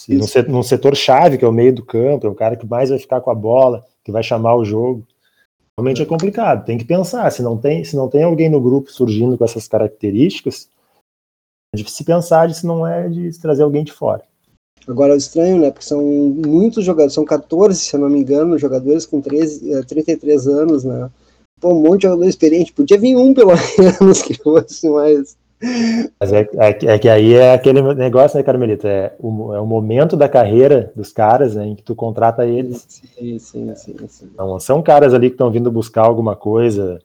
Num setor, num setor chave, que é o meio do campo, é o cara que mais vai ficar com a bola, que vai chamar o jogo. Realmente é complicado, tem que pensar. Se não tem, se não tem alguém no grupo surgindo com essas características, é difícil pensar se não é de trazer alguém de fora. Agora é estranho, né? Porque são muitos jogadores, são 14, se eu não me engano, jogadores com 13, 33 eh, anos, né? Pô, um monte de jogador experiente. Podia vir um, pelo [LAUGHS] menos, que fosse mais. Mas é, é, é, que aí é aquele negócio, né, Carmelita? É o, é o momento da carreira dos caras, né, em que tu contrata eles. Sim, sim, sim. sim. Não são caras ali que estão vindo buscar alguma coisa,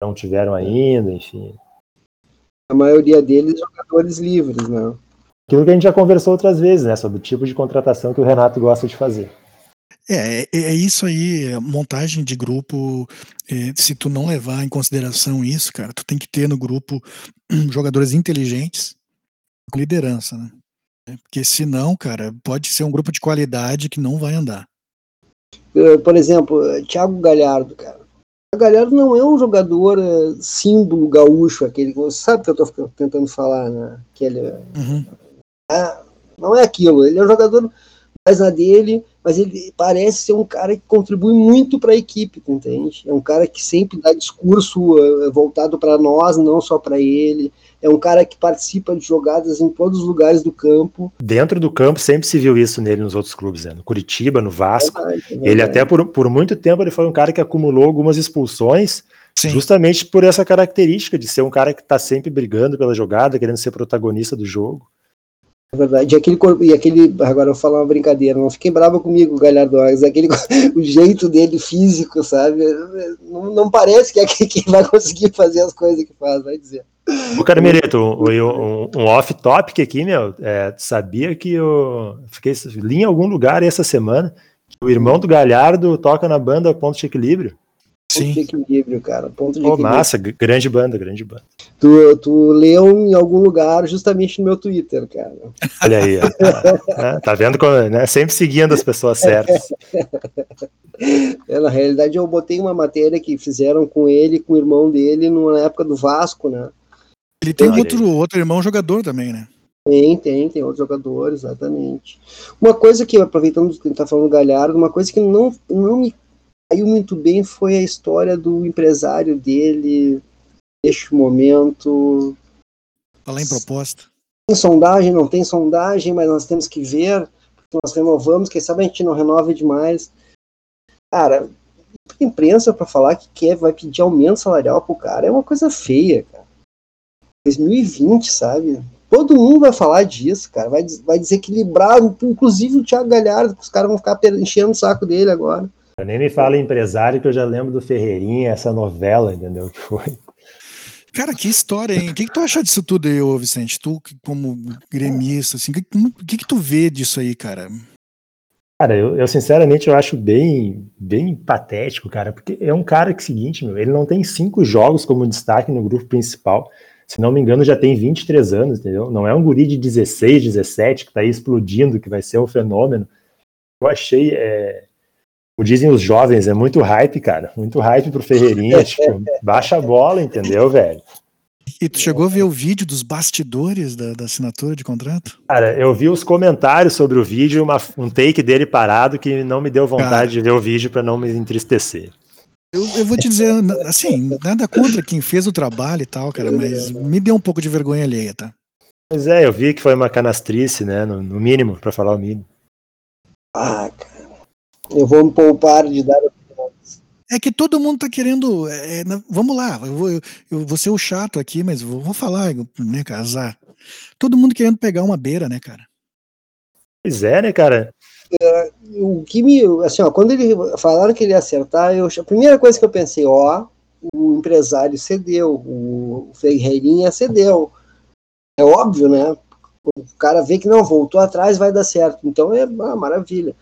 não tiveram ainda, enfim. A maioria deles jogadores livres, né? Aquilo que a gente já conversou outras vezes, né, sobre o tipo de contratação que o Renato gosta de fazer. É, é, é isso aí, montagem de grupo. É, se tu não levar em consideração isso, cara, tu tem que ter no grupo jogadores inteligentes com liderança, né? É, porque senão, cara, pode ser um grupo de qualidade que não vai andar. Por exemplo, Thiago Galhardo, cara. O Galhardo não é um jogador uh, símbolo gaúcho, aquele que sabe que eu estou tentando falar, né? Aquele, uhum. é, não é aquilo. Ele é um jogador mais na dele, mas ele parece ser um cara que contribui muito para a equipe, entende? É um cara que sempre dá discurso uh, voltado para nós, não só para ele. É um cara que participa de jogadas em todos os lugares do campo. Dentro do campo sempre se viu isso nele nos outros clubes, né? no Curitiba, no Vasco. É verdade, é verdade. Ele até por, por muito tempo ele foi um cara que acumulou algumas expulsões, Sim. justamente por essa característica de ser um cara que está sempre brigando pela jogada, querendo ser protagonista do jogo. É verdade. E aquele, e aquele. Agora eu vou falar uma brincadeira, não fiquem bravo comigo, Galhardo, mas aquele, [LAUGHS] o jeito dele físico, sabe? Não, não parece que é quem vai conseguir fazer as coisas que faz, vai dizer. O Carmelito, um, um, um off-topic aqui, meu, é, sabia que eu fiquei, li em algum lugar essa semana que o irmão do Galhardo toca na banda Ponto de Equilíbrio? Sim. Ponto de equilíbrio, cara. Ponto de oh, equilíbrio. Massa, grande banda, grande banda. Tu, tu leu em algum lugar, justamente no meu Twitter, cara. [LAUGHS] Olha aí, é, tá vendo como, né? Sempre seguindo as pessoas certas. [LAUGHS] É, na realidade, eu botei uma matéria que fizeram com ele, com o irmão dele, na época do Vasco, né? Ele tem outro, outro irmão jogador também, né? Tem, tem, tem outros jogadores, exatamente. Uma coisa que, aproveitando que a gente tá falando do Galhardo, uma coisa que não, não me caiu muito bem foi a história do empresário dele neste momento. Falar em proposta. Tem sondagem, não tem sondagem, mas nós temos que ver, porque nós renovamos, quem sabe a gente não renova demais. Cara, imprensa para falar que quer, vai pedir aumento salarial pro cara é uma coisa feia, cara. 2020, sabe? Todo mundo vai falar disso, cara. Vai, vai desequilibrar, inclusive o Thiago Galhardo, que os caras vão ficar enchendo o saco dele agora. Eu nem me fala empresário, que eu já lembro do Ferreirinha, essa novela, entendeu? Que foi. Cara, que história, hein? O que, que tu acha disso tudo aí, ô Vicente? Tu, como gremista, assim, o que, que, que tu vê disso aí, cara? Cara, eu, eu, sinceramente eu acho bem, bem patético, cara, porque é um cara que, seguinte, meu, ele não tem cinco jogos como destaque no grupo principal. Se não me engano, já tem 23 anos, entendeu? Não é um guri de 16, 17 que tá aí explodindo, que vai ser um fenômeno. Eu achei, é, como dizem os jovens, é muito hype, cara. Muito hype pro Ferreirinha. tipo, [LAUGHS] baixa a bola, entendeu, velho? E tu chegou a ver o vídeo dos bastidores da, da assinatura de contrato? Cara, eu vi os comentários sobre o vídeo, uma, um take dele parado que não me deu vontade cara, de ver o vídeo para não me entristecer. Eu, eu, vou te dizer, assim, nada contra quem fez o trabalho e tal, cara, mas me deu um pouco de vergonha alheia, tá? Pois é, eu vi que foi uma canastrice, né? No, no mínimo, para falar o mínimo. Ah, cara. Eu vou me poupar de dar opiniões. É que todo mundo tá querendo. É, vamos lá, eu vou, eu, eu vou ser o chato aqui, mas vou, vou falar, né, casar. Todo mundo querendo pegar uma beira, né, cara? Pois é, né, cara? É, o que me. Assim, ó, quando ele falaram que ele ia acertar, eu, a primeira coisa que eu pensei, ó, o empresário cedeu, o Ferreirinha cedeu. É óbvio, né? O cara vê que não, voltou atrás, vai dar certo. Então é ah, maravilha.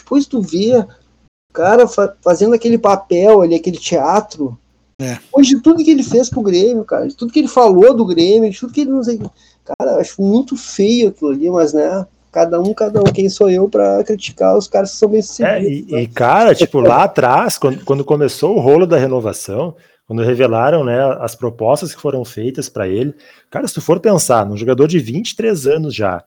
Depois tu vê o cara fa fazendo aquele papel ali, aquele teatro. É. Depois de tudo que ele fez pro Grêmio, cara, de tudo que ele falou do Grêmio, de tudo que ele não sei. Cara, eu acho muito feio aquilo ali, mas né. cada um, cada um, quem sou eu para criticar os caras que são bem sucedidos. É, e, né? e, cara, tipo, lá atrás, quando, quando começou o rolo da renovação, quando revelaram né, as propostas que foram feitas para ele, cara, se tu for pensar num jogador de 23 anos já,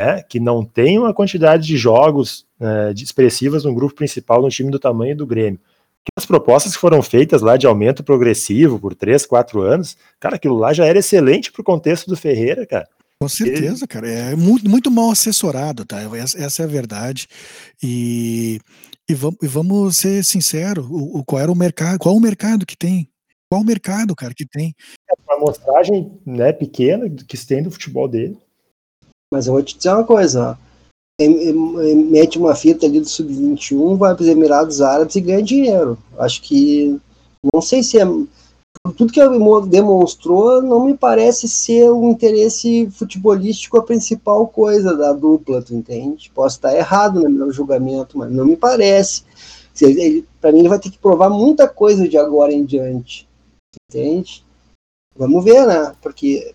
né, que não tem uma quantidade de jogos é, de expressivas no grupo principal no time do tamanho do Grêmio, as propostas que foram feitas lá de aumento progressivo por 3, 4 anos, cara, aquilo lá já era excelente para o contexto do Ferreira, cara. Com certeza, cara. É muito, muito mal assessorado, tá? Essa, essa é a verdade. E, e, vamos, e vamos ser sinceros, o, o, qual era o mercado, qual o mercado que tem? Qual o mercado, cara, que tem? É uma amostragem né, pequena que se tem do futebol dele. Mas eu vou te dizer uma coisa, ó mete uma fita ali do Sub-21, vai para os Emirados Árabes e ganha dinheiro. Acho que. Não sei se é. Tudo que ele demonstrou não me parece ser o interesse futebolístico a principal coisa da dupla, tu entende? Posso estar errado no meu julgamento, mas não me parece. Para mim, ele vai ter que provar muita coisa de agora em diante, entende? Vamos ver, né? Porque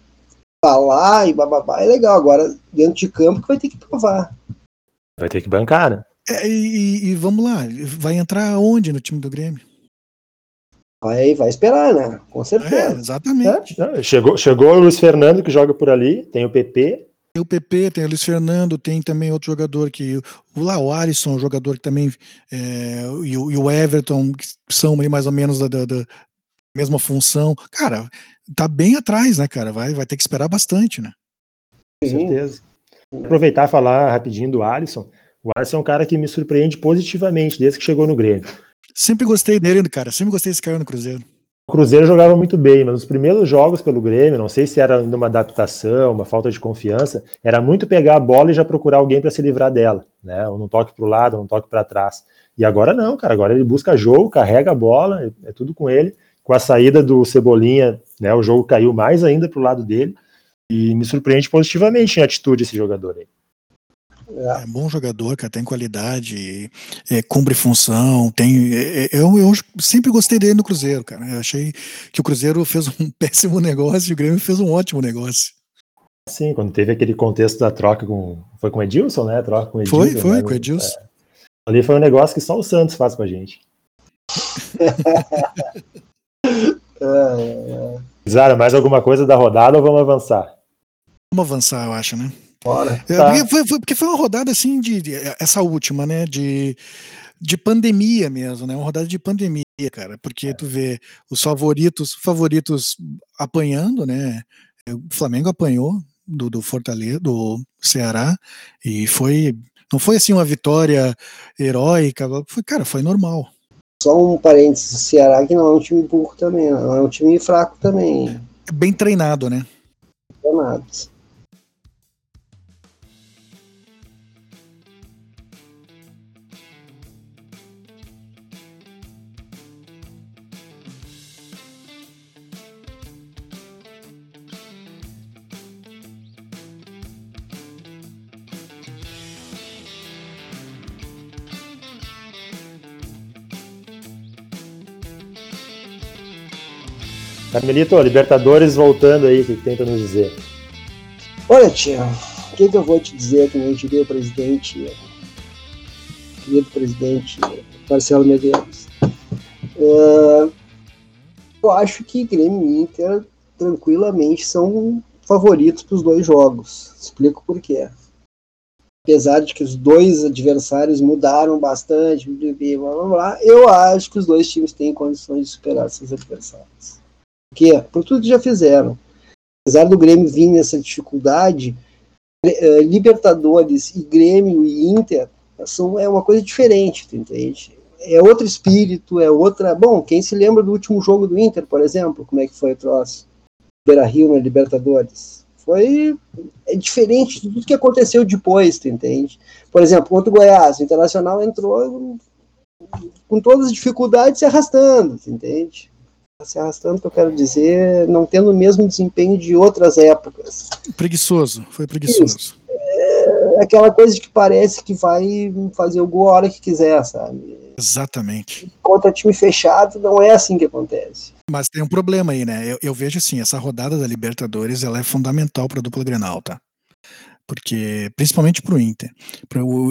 falar e bababá é legal, agora dentro de campo que vai ter que provar. Vai ter que bancar, né? É, e, e, vamos lá, vai entrar onde no time do Grêmio? Vai, vai esperar, né? Com certeza. É, exatamente. É, chegou, chegou o Luiz Fernando que joga por ali, tem o PP. Tem o PP, tem o Luiz Fernando, tem também outro jogador que. O, lá, o Alisson, um jogador que também. É, e, o, e, o Everton, que são ali mais ou menos da, da, da, mesma função. Cara, tá bem atrás, né, cara? Vai, vai ter que esperar bastante, né? Com certeza. Aproveitar e falar rapidinho do Alisson. O Alisson é um cara que me surpreende positivamente desde que chegou no Grêmio. Sempre gostei dele, cara. Sempre gostei desse cara no Cruzeiro. O Cruzeiro jogava muito bem, mas nos primeiros jogos pelo Grêmio, não sei se era uma adaptação, uma falta de confiança, era muito pegar a bola e já procurar alguém para se livrar dela, né? Ou um toque para o lado, ou um toque para trás. E agora não, cara. Agora ele busca jogo, carrega a bola, é, é tudo com ele. Com a saída do Cebolinha, né? O jogo caiu mais ainda para o lado dele. E me surpreende positivamente em atitude esse jogador aí. É bom jogador, cara, tem qualidade, é, cumpre função, tem. É, é, eu, eu sempre gostei dele no Cruzeiro, cara. Eu achei que o Cruzeiro fez um [LAUGHS] péssimo negócio e o Grêmio fez um ótimo negócio. Sim, quando teve aquele contexto da troca com. Foi com o Edilson, né? A troca com o Edilson. Foi, foi, né? com o Edilson. É, ali foi um negócio que só o Santos faz com a gente. [LAUGHS] Zara, mais alguma coisa da rodada ou vamos avançar? Vamos avançar, eu acho, né? Bora. É, tá. porque, foi, foi, porque, foi, uma rodada assim de, de, essa última, né? De, de pandemia mesmo, né? Uma rodada de pandemia, cara. Porque é. tu vê os favoritos, favoritos apanhando, né? O Flamengo apanhou do, do Fortaleza, do Ceará, e foi. Não foi assim uma vitória heróica, foi, cara, foi normal. Só um parênteses, o Ceará que não é um time burro também, não é um time fraco também. Bem treinado, né? Treinados. Carmelito, Libertadores voltando aí, o que tenta nos dizer? Olha, tia, o que, que eu vou te dizer que nem diria o presidente, querido presidente Marcelo Medeiros? Uh, eu acho que Grêmio e Inter tranquilamente são favoritos para os dois jogos. Explico por quê. Apesar de que os dois adversários mudaram bastante, blá, blá, blá, eu acho que os dois times têm condições de superar seus adversários quê? Por tudo que já fizeram. Apesar do Grêmio vir nessa dificuldade, eh, Libertadores e Grêmio e Inter são, é uma coisa diferente, tu entende? É outro espírito, é outra. Bom, quem se lembra do último jogo do Inter, por exemplo, como é que foi o troço? Beira Rio na Libertadores. Foi é diferente de tudo que aconteceu depois, tu entende? Por exemplo, contra o Goiás, o Internacional entrou com todas as dificuldades se arrastando, tu entende? Se arrastando, que eu quero dizer, não tendo o mesmo desempenho de outras épocas. Preguiçoso, foi preguiçoso. Isso. É aquela coisa que parece que vai fazer o gol a hora que quiser, sabe? Exatamente. Contra time fechado, não é assim que acontece. Mas tem um problema aí, né? Eu, eu vejo assim, essa rodada da Libertadores ela é fundamental para a dupla Grenal, tá? Porque principalmente para o Inter.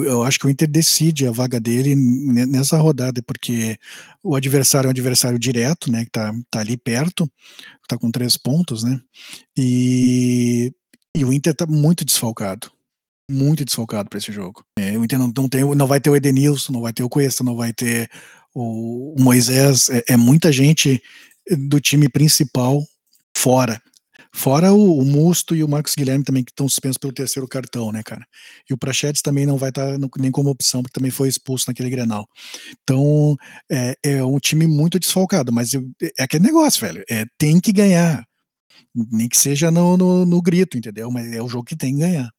Eu acho que o Inter decide a vaga dele nessa rodada, porque o adversário é um adversário direto, né, que está tá ali perto, está com três pontos, né, e, e o Inter está muito desfalcado, muito desfalcado para esse jogo. É, o Inter não, não, tem, não vai ter o Edenilson, não vai ter o Cuesta, não vai ter o, o Moisés, é, é muita gente do time principal fora. Fora o, o, Musto e o Marcos Guilherme também, que estão suspensos pelo terceiro cartão, né, cara? E o Prachetes também não vai estar tá nem como opção, porque também foi expulso naquele Grenal. Então, é, é um time muito desfalcado, mas é aquele negócio, velho. É, tem que ganhar. Nem que seja no, no, no grito, entendeu? Mas é o jogo que tem que ganhar.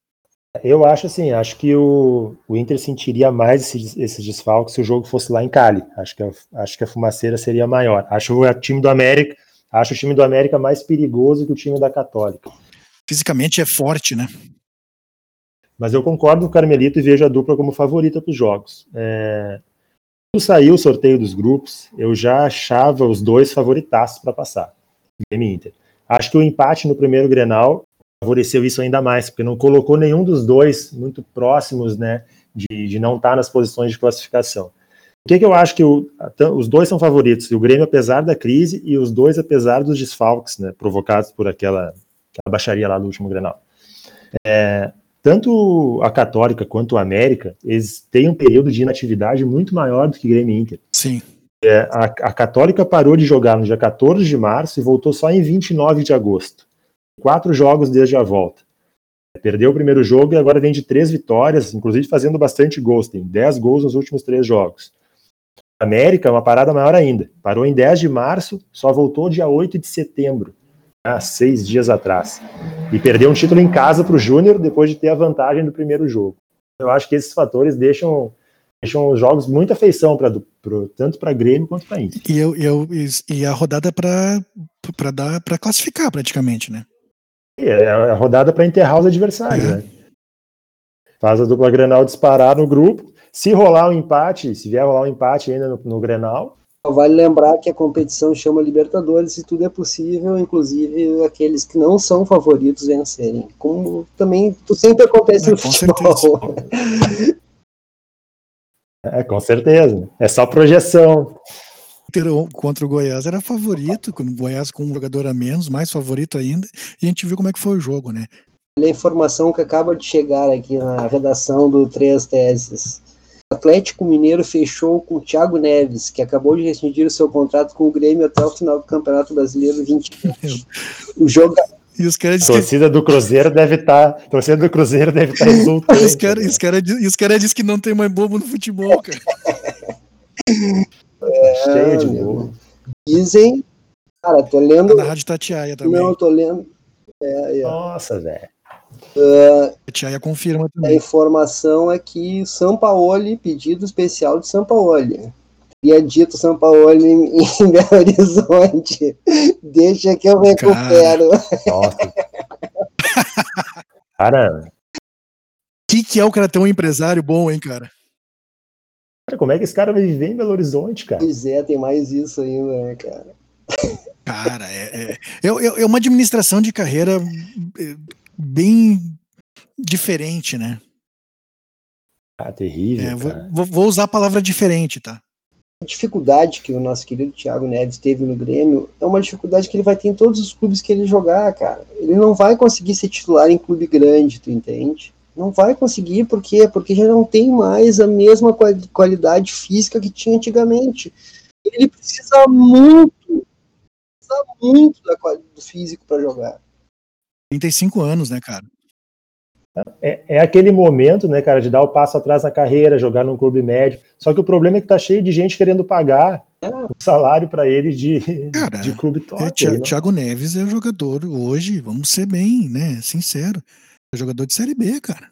Eu acho assim, acho que o, o Inter sentiria mais esses desfalques se o jogo fosse lá em Cali. Acho que, a, acho que a fumaceira seria maior. Acho o time do América, acho o time do América mais perigoso que o time da Católica. Fisicamente é forte, né? Mas eu concordo com o Carmelito e vejo a dupla como favorita para os jogos. É... Quando saiu o sorteio dos grupos, eu já achava os dois favoritaços para passar. Grêmio Inter. Acho que o empate no primeiro Grenal favoreceu isso ainda mais, porque não colocou nenhum dos dois muito próximos, né, de, de não estar tá nas posições de classificação. O que, que eu acho que o, os dois são favoritos, o Grêmio apesar da crise e os dois apesar dos desfalques, né, provocados por aquela, aquela baixaria lá do último Grenal. É, tanto a Católica quanto a América, eles têm um período de inatividade muito maior do que Grêmio e Inter. Sim. É, a, a Católica parou de jogar no dia 14 de março e voltou só em 29 de agosto quatro jogos desde a volta. Perdeu o primeiro jogo e agora vem de três vitórias, inclusive fazendo bastante gols, tem dez gols nos últimos três jogos. América é uma parada maior ainda. Parou em 10 de março, só voltou dia 8 de setembro, há seis dias atrás. E perdeu um título em casa para o Júnior depois de ter a vantagem do primeiro jogo. Eu acho que esses fatores deixam, deixam os jogos muita afeição pra, pro, tanto para Grêmio quanto para Inter. E, eu, eu, e a rodada para dar para classificar praticamente, né? É a rodada para enterrar os adversários, né? Faz a dupla Grenal disparar no grupo. Se rolar um empate, se vier rolar um empate ainda no, no Grenal. Vale lembrar que a competição chama Libertadores e tudo é possível, inclusive aqueles que não são favoritos vencerem. Como também sempre acontece é, no futebol. [LAUGHS] É, com certeza. É só projeção contra o Goiás era favorito, com o Goiás com um jogador a menos, mais favorito ainda, e a gente viu como é que foi o jogo, né? A informação que acaba de chegar aqui na redação do Três Teses. Atlético Mineiro fechou com o Thiago Neves, que acabou de rescindir o seu contrato com o Grêmio até o final do Campeonato Brasileiro 2020. o jogo e os caras a torcida que... do Cruzeiro deve estar. Tá, torcida do Cruzeiro deve estar tá exultando. [LAUGHS] os caras cara, os cara dizem que não tem mais bobo no futebol, cara. É, Cheio de gol. Dizem. Cara, tô lendo. Tá na Rádio Tatiaia também. Não, tô lendo. É, é. Nossa, velho. Uh, Tatiaia confirma também. A informação é que São Paulo, pedido especial de São Paulo. E é dito São Paulo em, [LAUGHS] em Belo Horizonte. Deixa que eu recupero. [LAUGHS] Cara. Nossa. Caramba. O que, que é o cara ter um empresário bom, hein, cara? Cara, como é que esse cara vai viver em Belo Horizonte, cara? Pois é, tem mais isso ainda, né, cara? Cara, é, é, é, é uma administração de carreira é, bem diferente, né? Ah, terrível. É, vou, vou, usar a palavra diferente, tá? A dificuldade que o nosso querido Thiago Neves teve no Grêmio é uma dificuldade que ele vai ter em todos os clubes que ele jogar, cara. Ele não vai conseguir ser titular em clube grande, tu entende? Não vai conseguir, por quê? Porque já não tem mais a mesma qualidade física que tinha antigamente. Ele precisa muito, precisa muito da qualidade do físico para jogar. 35 anos, né, cara? É, é, aquele momento, né, cara, de dar o passo atrás na carreira, jogar num clube médio. Só que o problema é que tá cheio de gente querendo pagar é. o salário para ele de, cara, de clube top. É, Thiago Neves é jogador hoje, vamos ser bem, né, sincero. É jogador de Série B, cara.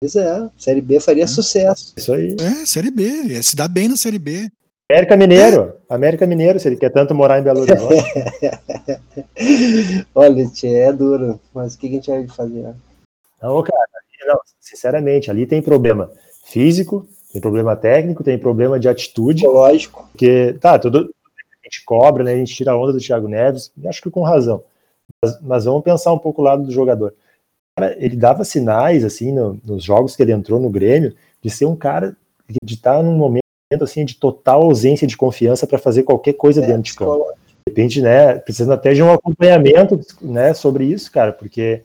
Pois é, Série B faria é. sucesso. Isso aí. É, Série B, é, se dá bem na Série B. América Mineiro. América Mineiro, se ele quer tanto morar em Belo Horizonte. [LAUGHS] Olha, tia, é duro, mas o que a gente vai fazer? Não, cara, não, sinceramente, ali tem problema físico, tem problema técnico, tem problema de atitude. Lógico. Porque, tá, tudo a gente cobra, né? A gente tira a onda do Thiago Neves, acho que com razão. Mas, mas vamos pensar um pouco o lado do jogador ele dava sinais, assim, no, nos jogos que ele entrou no Grêmio, de ser um cara de estar num momento assim de total ausência de confiança para fazer qualquer coisa é, dentro de campo. De repente, né, precisando até de um acompanhamento, né, sobre isso, cara, porque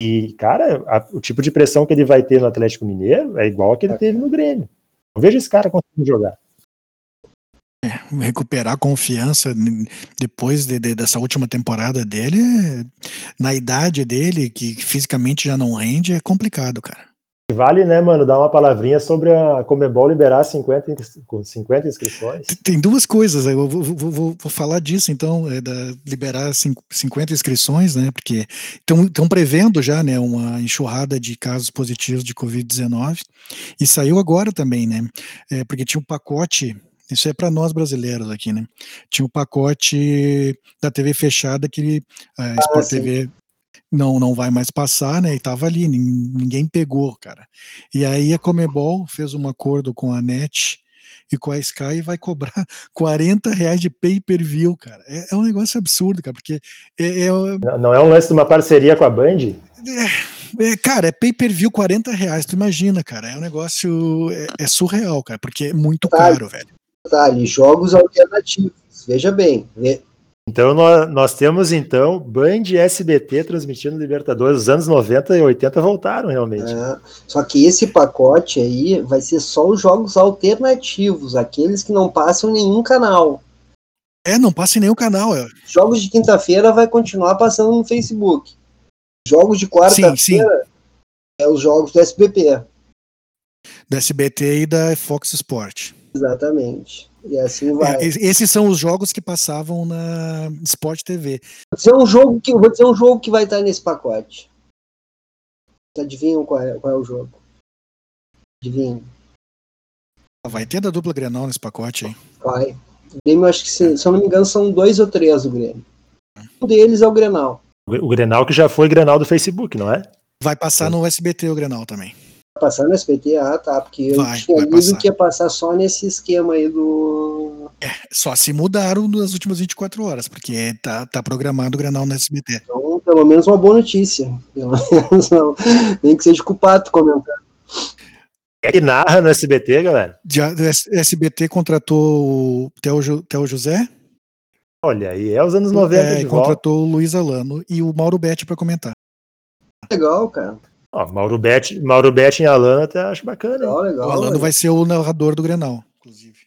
e cara, a, o tipo de pressão que ele vai ter no Atlético Mineiro é igual a que ele é. teve no Grêmio. Não vejo esse cara conseguindo jogar. É, recuperar a confiança depois de, de, dessa última temporada dele, na idade dele, que fisicamente já não rende, é complicado, cara. Vale, né, mano, dar uma palavrinha sobre a Comebol liberar 50, 50 inscrições? Tem duas coisas, eu vou, vou, vou, vou falar disso, então, é da, liberar 50 inscrições, né, porque estão prevendo já, né, uma enxurrada de casos positivos de Covid-19, e saiu agora também, né, é, porque tinha um pacote isso é para nós brasileiros aqui, né? Tinha o um pacote da TV fechada que a ah, Sport TV não não vai mais passar, né? E tava ali, ninguém pegou, cara. E aí a Comebol fez um acordo com a NET e com a Sky e vai cobrar [LAUGHS] 40 reais de pay-per-view, cara. É, é, um negócio absurdo, cara, porque é, é, não é um lance de uma parceria com a Band? É, é, cara, é pay-per-view 40 reais, tu imagina, cara, é um negócio, é, é surreal, cara, porque é muito caro, velho. Detalhe, jogos alternativos, veja bem, então nós, nós, temos então Band e SBT transmitindo Libertadores. Os anos 90 e 80 voltaram realmente. É, só que esse pacote aí vai ser só os jogos alternativos, aqueles que não passam em nenhum canal. É, não passa em nenhum canal. É. Jogos de quinta-feira vai continuar passando no Facebook. Jogos de quarta-feira é os jogos do SBT. Do SBT e da Fox Sport. Exatamente. E assim vai. É, esses são os jogos que passavam na Sport TV. Vou dizer um jogo que, vou dizer um jogo que vai estar nesse pacote. Adivinham qual é, qual é o jogo? Adivinham. Vai ter da dupla Grenal nesse pacote, hein? Vai. O Grêmio, acho que se, se eu não me engano, são dois ou três do Grêmio. Um deles é o Grenal. O, o Grenal que já foi Grenal do Facebook, não é? Vai passar no SBT o Grenal também passar no SBT? Ah, tá, porque vai, eu tinha lido que ia passar só nesse esquema aí do. É, só se mudaram nas últimas 24 horas, porque tá, tá programado o Granal no SBT. Então, pelo menos uma boa notícia. Pelo menos não. Nem que seja culpado comentar. É que narra no SBT, galera? Já, SBT contratou o Theo, Theo José. Olha, aí é os anos 90 é, de contratou volta. o Luiz Alano e o Mauro Betti para comentar. Legal, cara. Ó, Mauro Betti, Mauro Betti em Alana até acho bacana. Legal, legal, o Alano legal. vai ser o narrador do Grenal, inclusive.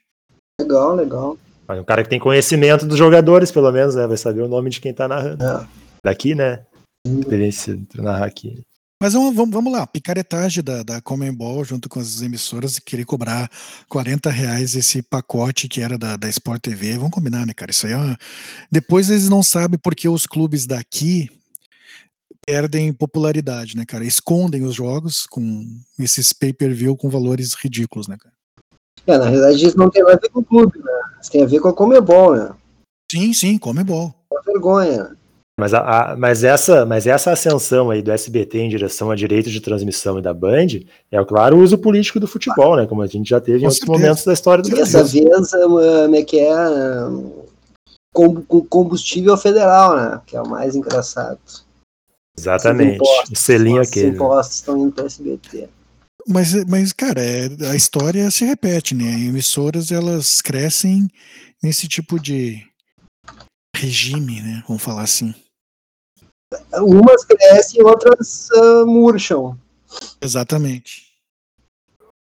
Legal, legal. Um cara que tem conhecimento dos jogadores, pelo menos, né? Vai saber o nome de quem tá narrando. É. Daqui, né? Experiência de narrar aqui. Mas vamos, vamos lá, picaretagem da, da Comembol junto com as emissoras e querer cobrar 40 reais esse pacote que era da, da Sport TV. Vamos combinar, né, cara? Isso aí é uma... Depois eles não sabem porque os clubes daqui perdem popularidade, né, cara? Escondem os jogos com esses pay-per-view com valores ridículos, né, cara? É, na realidade isso não tem nada a ver com o clube, né? Isso tem a ver com a Comebol, né? Sim, sim, Comebol. Uma vergonha. Mas, a, a, mas, essa, mas essa ascensão aí do SBT em direção a direitos de transmissão e da Band é o claro uso político do futebol, né? Como a gente já teve com em outros momentos da história do Brasil. Dessa vez, como é que é? Com combustível federal, né? Que é o mais engraçado. Exatamente. Impostos, o selinho aquele. Os impostos estão indo para o SBT. Mas, mas cara, é, a história se repete, né? Emissoras elas crescem nesse tipo de regime, né? Vamos falar assim. Umas crescem, outras uh, murcham. Exatamente.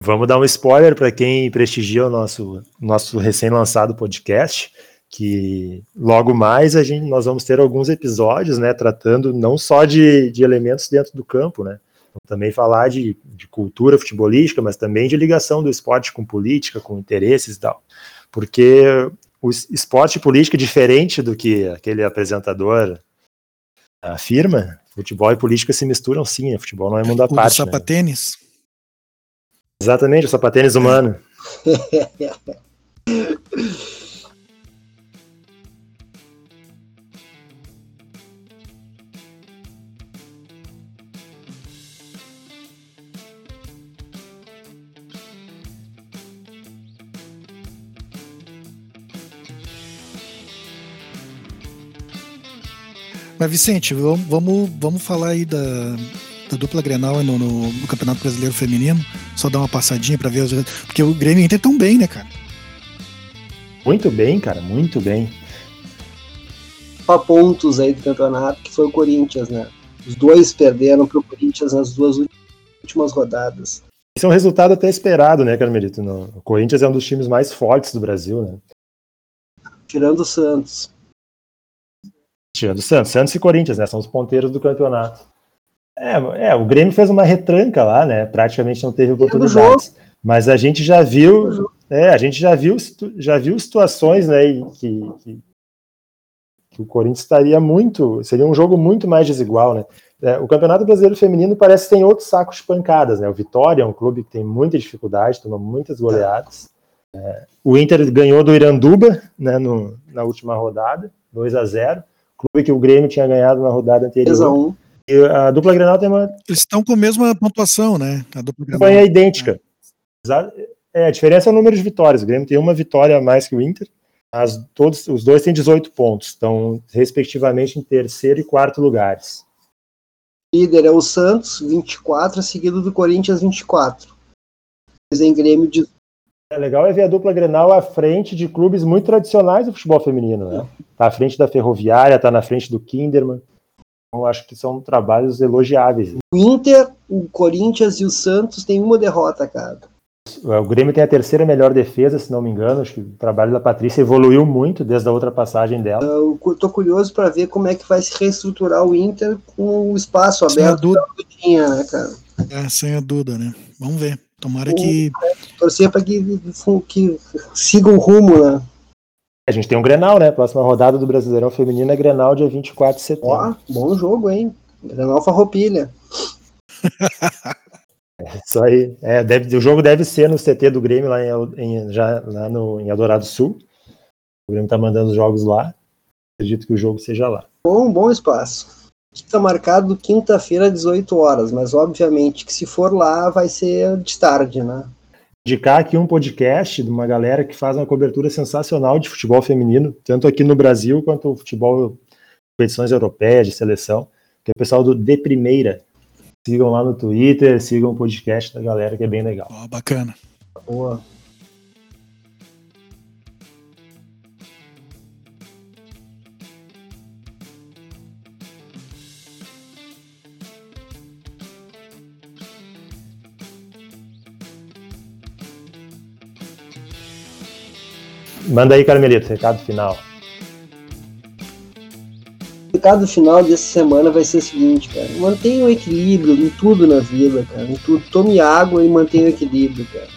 Vamos dar um spoiler para quem prestigia o nosso, nosso recém-lançado podcast que logo mais a gente, nós vamos ter alguns episódios, né, tratando não só de, de elementos dentro do campo, né, também falar de, de cultura futebolística, mas também de ligação do esporte com política, com interesses e tal, porque o esporte e política, diferente do que aquele apresentador afirma, futebol e política se misturam sim, futebol não é mundo à o parte. O sapatênis? Né? Exatamente, o sapatênis humano. [LAUGHS] Mas, Vicente, vamos, vamos, vamos falar aí da, da dupla Grenal no, no, no, Campeonato Brasileiro Feminino? Só dar uma passadinha para ver os. Porque o Grêmio e Inter tão bem, né, cara? Muito bem, cara, muito bem. Só pontos aí do campeonato, que foi o Corinthians, né? Os dois perderam pro Corinthians nas duas últimas rodadas. Esse é um resultado até esperado, né, Carmelito? O Corinthians é um dos times mais fortes do Brasil, né? Tirando o Santos. Tirando o Santos. Santos e Corinthians, né? São os ponteiros do campeonato. É, é, o Grêmio fez uma retranca lá, né? Praticamente não teve oportunidades. Mas a gente já viu, é, a gente já viu, já viu situações, né, que, que, que o Corinthians estaria muito, seria um jogo muito mais desigual, né? É, o Campeonato Brasileiro Feminino parece que tem outros sacos de pancadas, né? O Vitória é um clube que tem muita dificuldade, toma muitas goleadas. É, o Inter ganhou do Iranduba, né, no, na última rodada, 2 a 0 Clube que o Grêmio tinha ganhado na rodada anterior. 2 a 1 e a dupla Grenal tem uma. Eles estão com a mesma pontuação, né? A dupla Grenal. é idêntica. É. a diferença é o número de vitórias. O Grêmio tem uma vitória a mais que o Inter. As, todos, os dois têm 18 pontos, estão respectivamente em terceiro e quarto lugares. Líder é o Santos, 24, seguido do Corinthians, 24. Mas em Grêmio de. É legal é ver a dupla Grenal à frente de clubes muito tradicionais do futebol feminino, né? Tá à frente da Ferroviária, tá na frente do Kinderman. Então, acho que são trabalhos elogiáveis. O Inter, o Corinthians e o Santos têm uma derrota, cara. O Grêmio tem a terceira melhor defesa, se não me engano. Acho que o trabalho da Patrícia evoluiu muito desde a outra passagem dela. Eu tô curioso para ver como é que vai se reestruturar o Inter com o espaço sem aberto que tinha, né, cara? É, sem a Duda, né? Vamos ver. Tomara que. Torcer para que, que siga o rumo, né? A gente tem um Grenal, né? Próxima rodada do Brasileirão Feminino é Grenal, dia 24 de setembro. Ó, bom jogo, hein? Grenal Farroupilha. [LAUGHS] é isso aí. É, deve, o jogo deve ser no CT do Grêmio, lá em, em já, lá no, em Eldorado Sul. O Grêmio tá mandando os jogos lá. Acredito que o jogo seja lá. Bom, bom espaço. Está marcado quinta-feira, 18 horas, mas obviamente que se for lá vai ser de tarde, né? indicar aqui um podcast de uma galera que faz uma cobertura sensacional de futebol feminino, tanto aqui no Brasil quanto o futebol competições europeias de seleção, que é o pessoal do De Primeira. Sigam lá no Twitter, sigam o podcast da galera, que é bem legal. Oh, bacana. Boa. Manda aí, Carmelito, recado final. O recado final dessa semana vai ser o seguinte, cara. Mantenha o equilíbrio em tudo na vida, cara. Em tudo. Tome água e mantenha o equilíbrio, cara.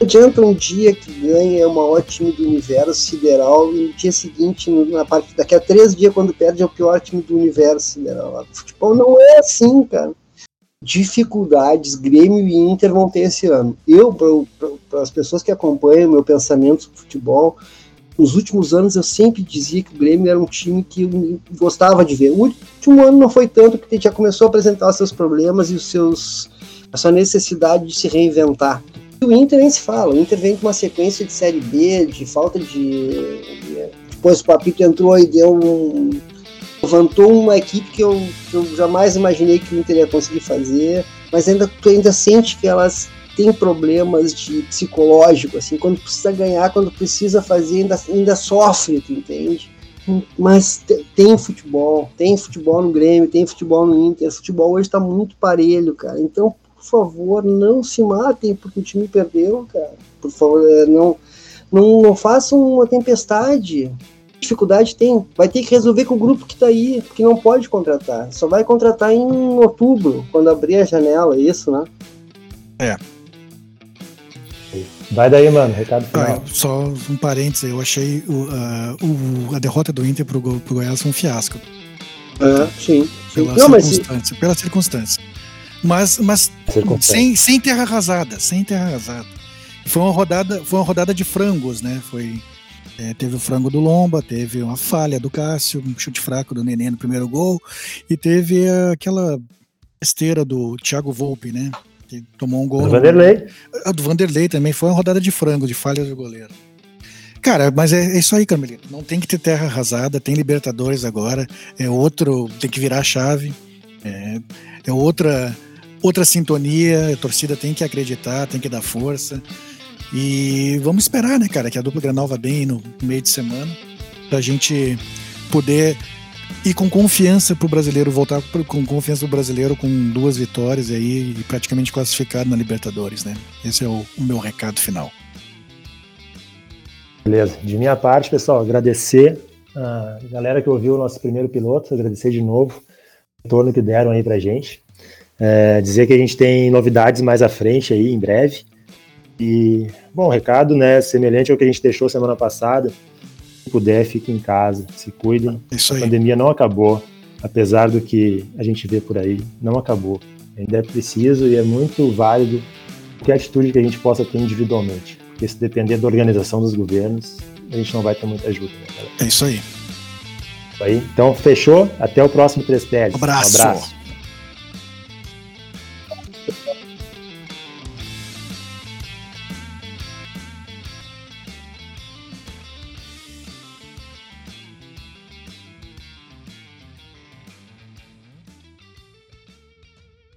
Não adianta um dia que ganha o maior time do universo sideral e no dia seguinte, na parte, daqui a três dias, quando perde, é o pior time do universo sideral. O futebol não é assim, cara dificuldades Grêmio e Inter vão ter esse ano. Eu, as pessoas que acompanham meu pensamento sobre futebol, nos últimos anos eu sempre dizia que o Grêmio era um time que eu gostava de ver. O último ano não foi tanto, porque já começou a apresentar seus problemas e os seus, a sua necessidade de se reinventar. E o Inter nem se fala, o Inter vem com uma sequência de Série B, de falta de. Depois o Papito entrou e deu um, levantou uma equipe que eu, que eu jamais imaginei que o Inter ia conseguir fazer, mas ainda tu ainda sente que elas têm problemas de psicológico, assim, quando precisa ganhar, quando precisa fazer, ainda, ainda sofre, tu entende? Mas tem futebol, tem futebol no Grêmio, tem futebol no Inter, o futebol hoje está muito parelho, cara. Então, por favor, não se matem porque o time perdeu, cara. Por favor, é, não, não, não façam uma tempestade dificuldade tem? Vai ter que resolver com o grupo que está aí, que não pode contratar. Só vai contratar em outubro, quando abrir a janela, é isso, né? É. Vai daí, mano, recado final. Ah, só um parênteses, eu achei o, uh, o, a derrota do Inter pro, pro Goiás um fiasco. É, sim. Pela, não, circunstância, mas... pela circunstância. Mas, mas sem, sem terra arrasada, sem terra arrasada. Foi uma rodada, foi uma rodada de frangos, né? Foi é, teve o frango do Lomba, teve uma falha do Cássio, um chute fraco do Nenê no primeiro gol, e teve aquela esteira do Thiago Volpe, né? Que tomou um gol. Do Vanderlei. A ah, do Vanderlei também foi uma rodada de frango, de falhas do goleiro. Cara, mas é, é, isso aí, Carmelito. Não tem que ter terra arrasada, tem Libertadores agora, é outro, tem que virar a chave. É, é outra, outra sintonia, a torcida tem que acreditar, tem que dar força. E vamos esperar, né, cara, que a dupla Granal vá bem no meio de semana, pra gente poder ir com confiança pro brasileiro, voltar com confiança pro brasileiro com duas vitórias aí e praticamente classificado na Libertadores, né? Esse é o, o meu recado final. Beleza. De minha parte, pessoal, agradecer a galera que ouviu o nosso primeiro piloto, agradecer de novo o retorno que deram aí pra gente. É, dizer que a gente tem novidades mais à frente aí, em breve. E, bom, recado, né, semelhante ao que a gente deixou semana passada. Se puder, fique em casa, se cuidem. Isso aí. A pandemia não acabou, apesar do que a gente vê por aí, não acabou. Ainda é preciso e é muito válido qualquer atitude que a gente possa ter individualmente. Porque se depender da organização dos governos, a gente não vai ter muita ajuda. Né, é isso aí. Aí. Então, fechou. Até o próximo 3 Abraço. Um abraço.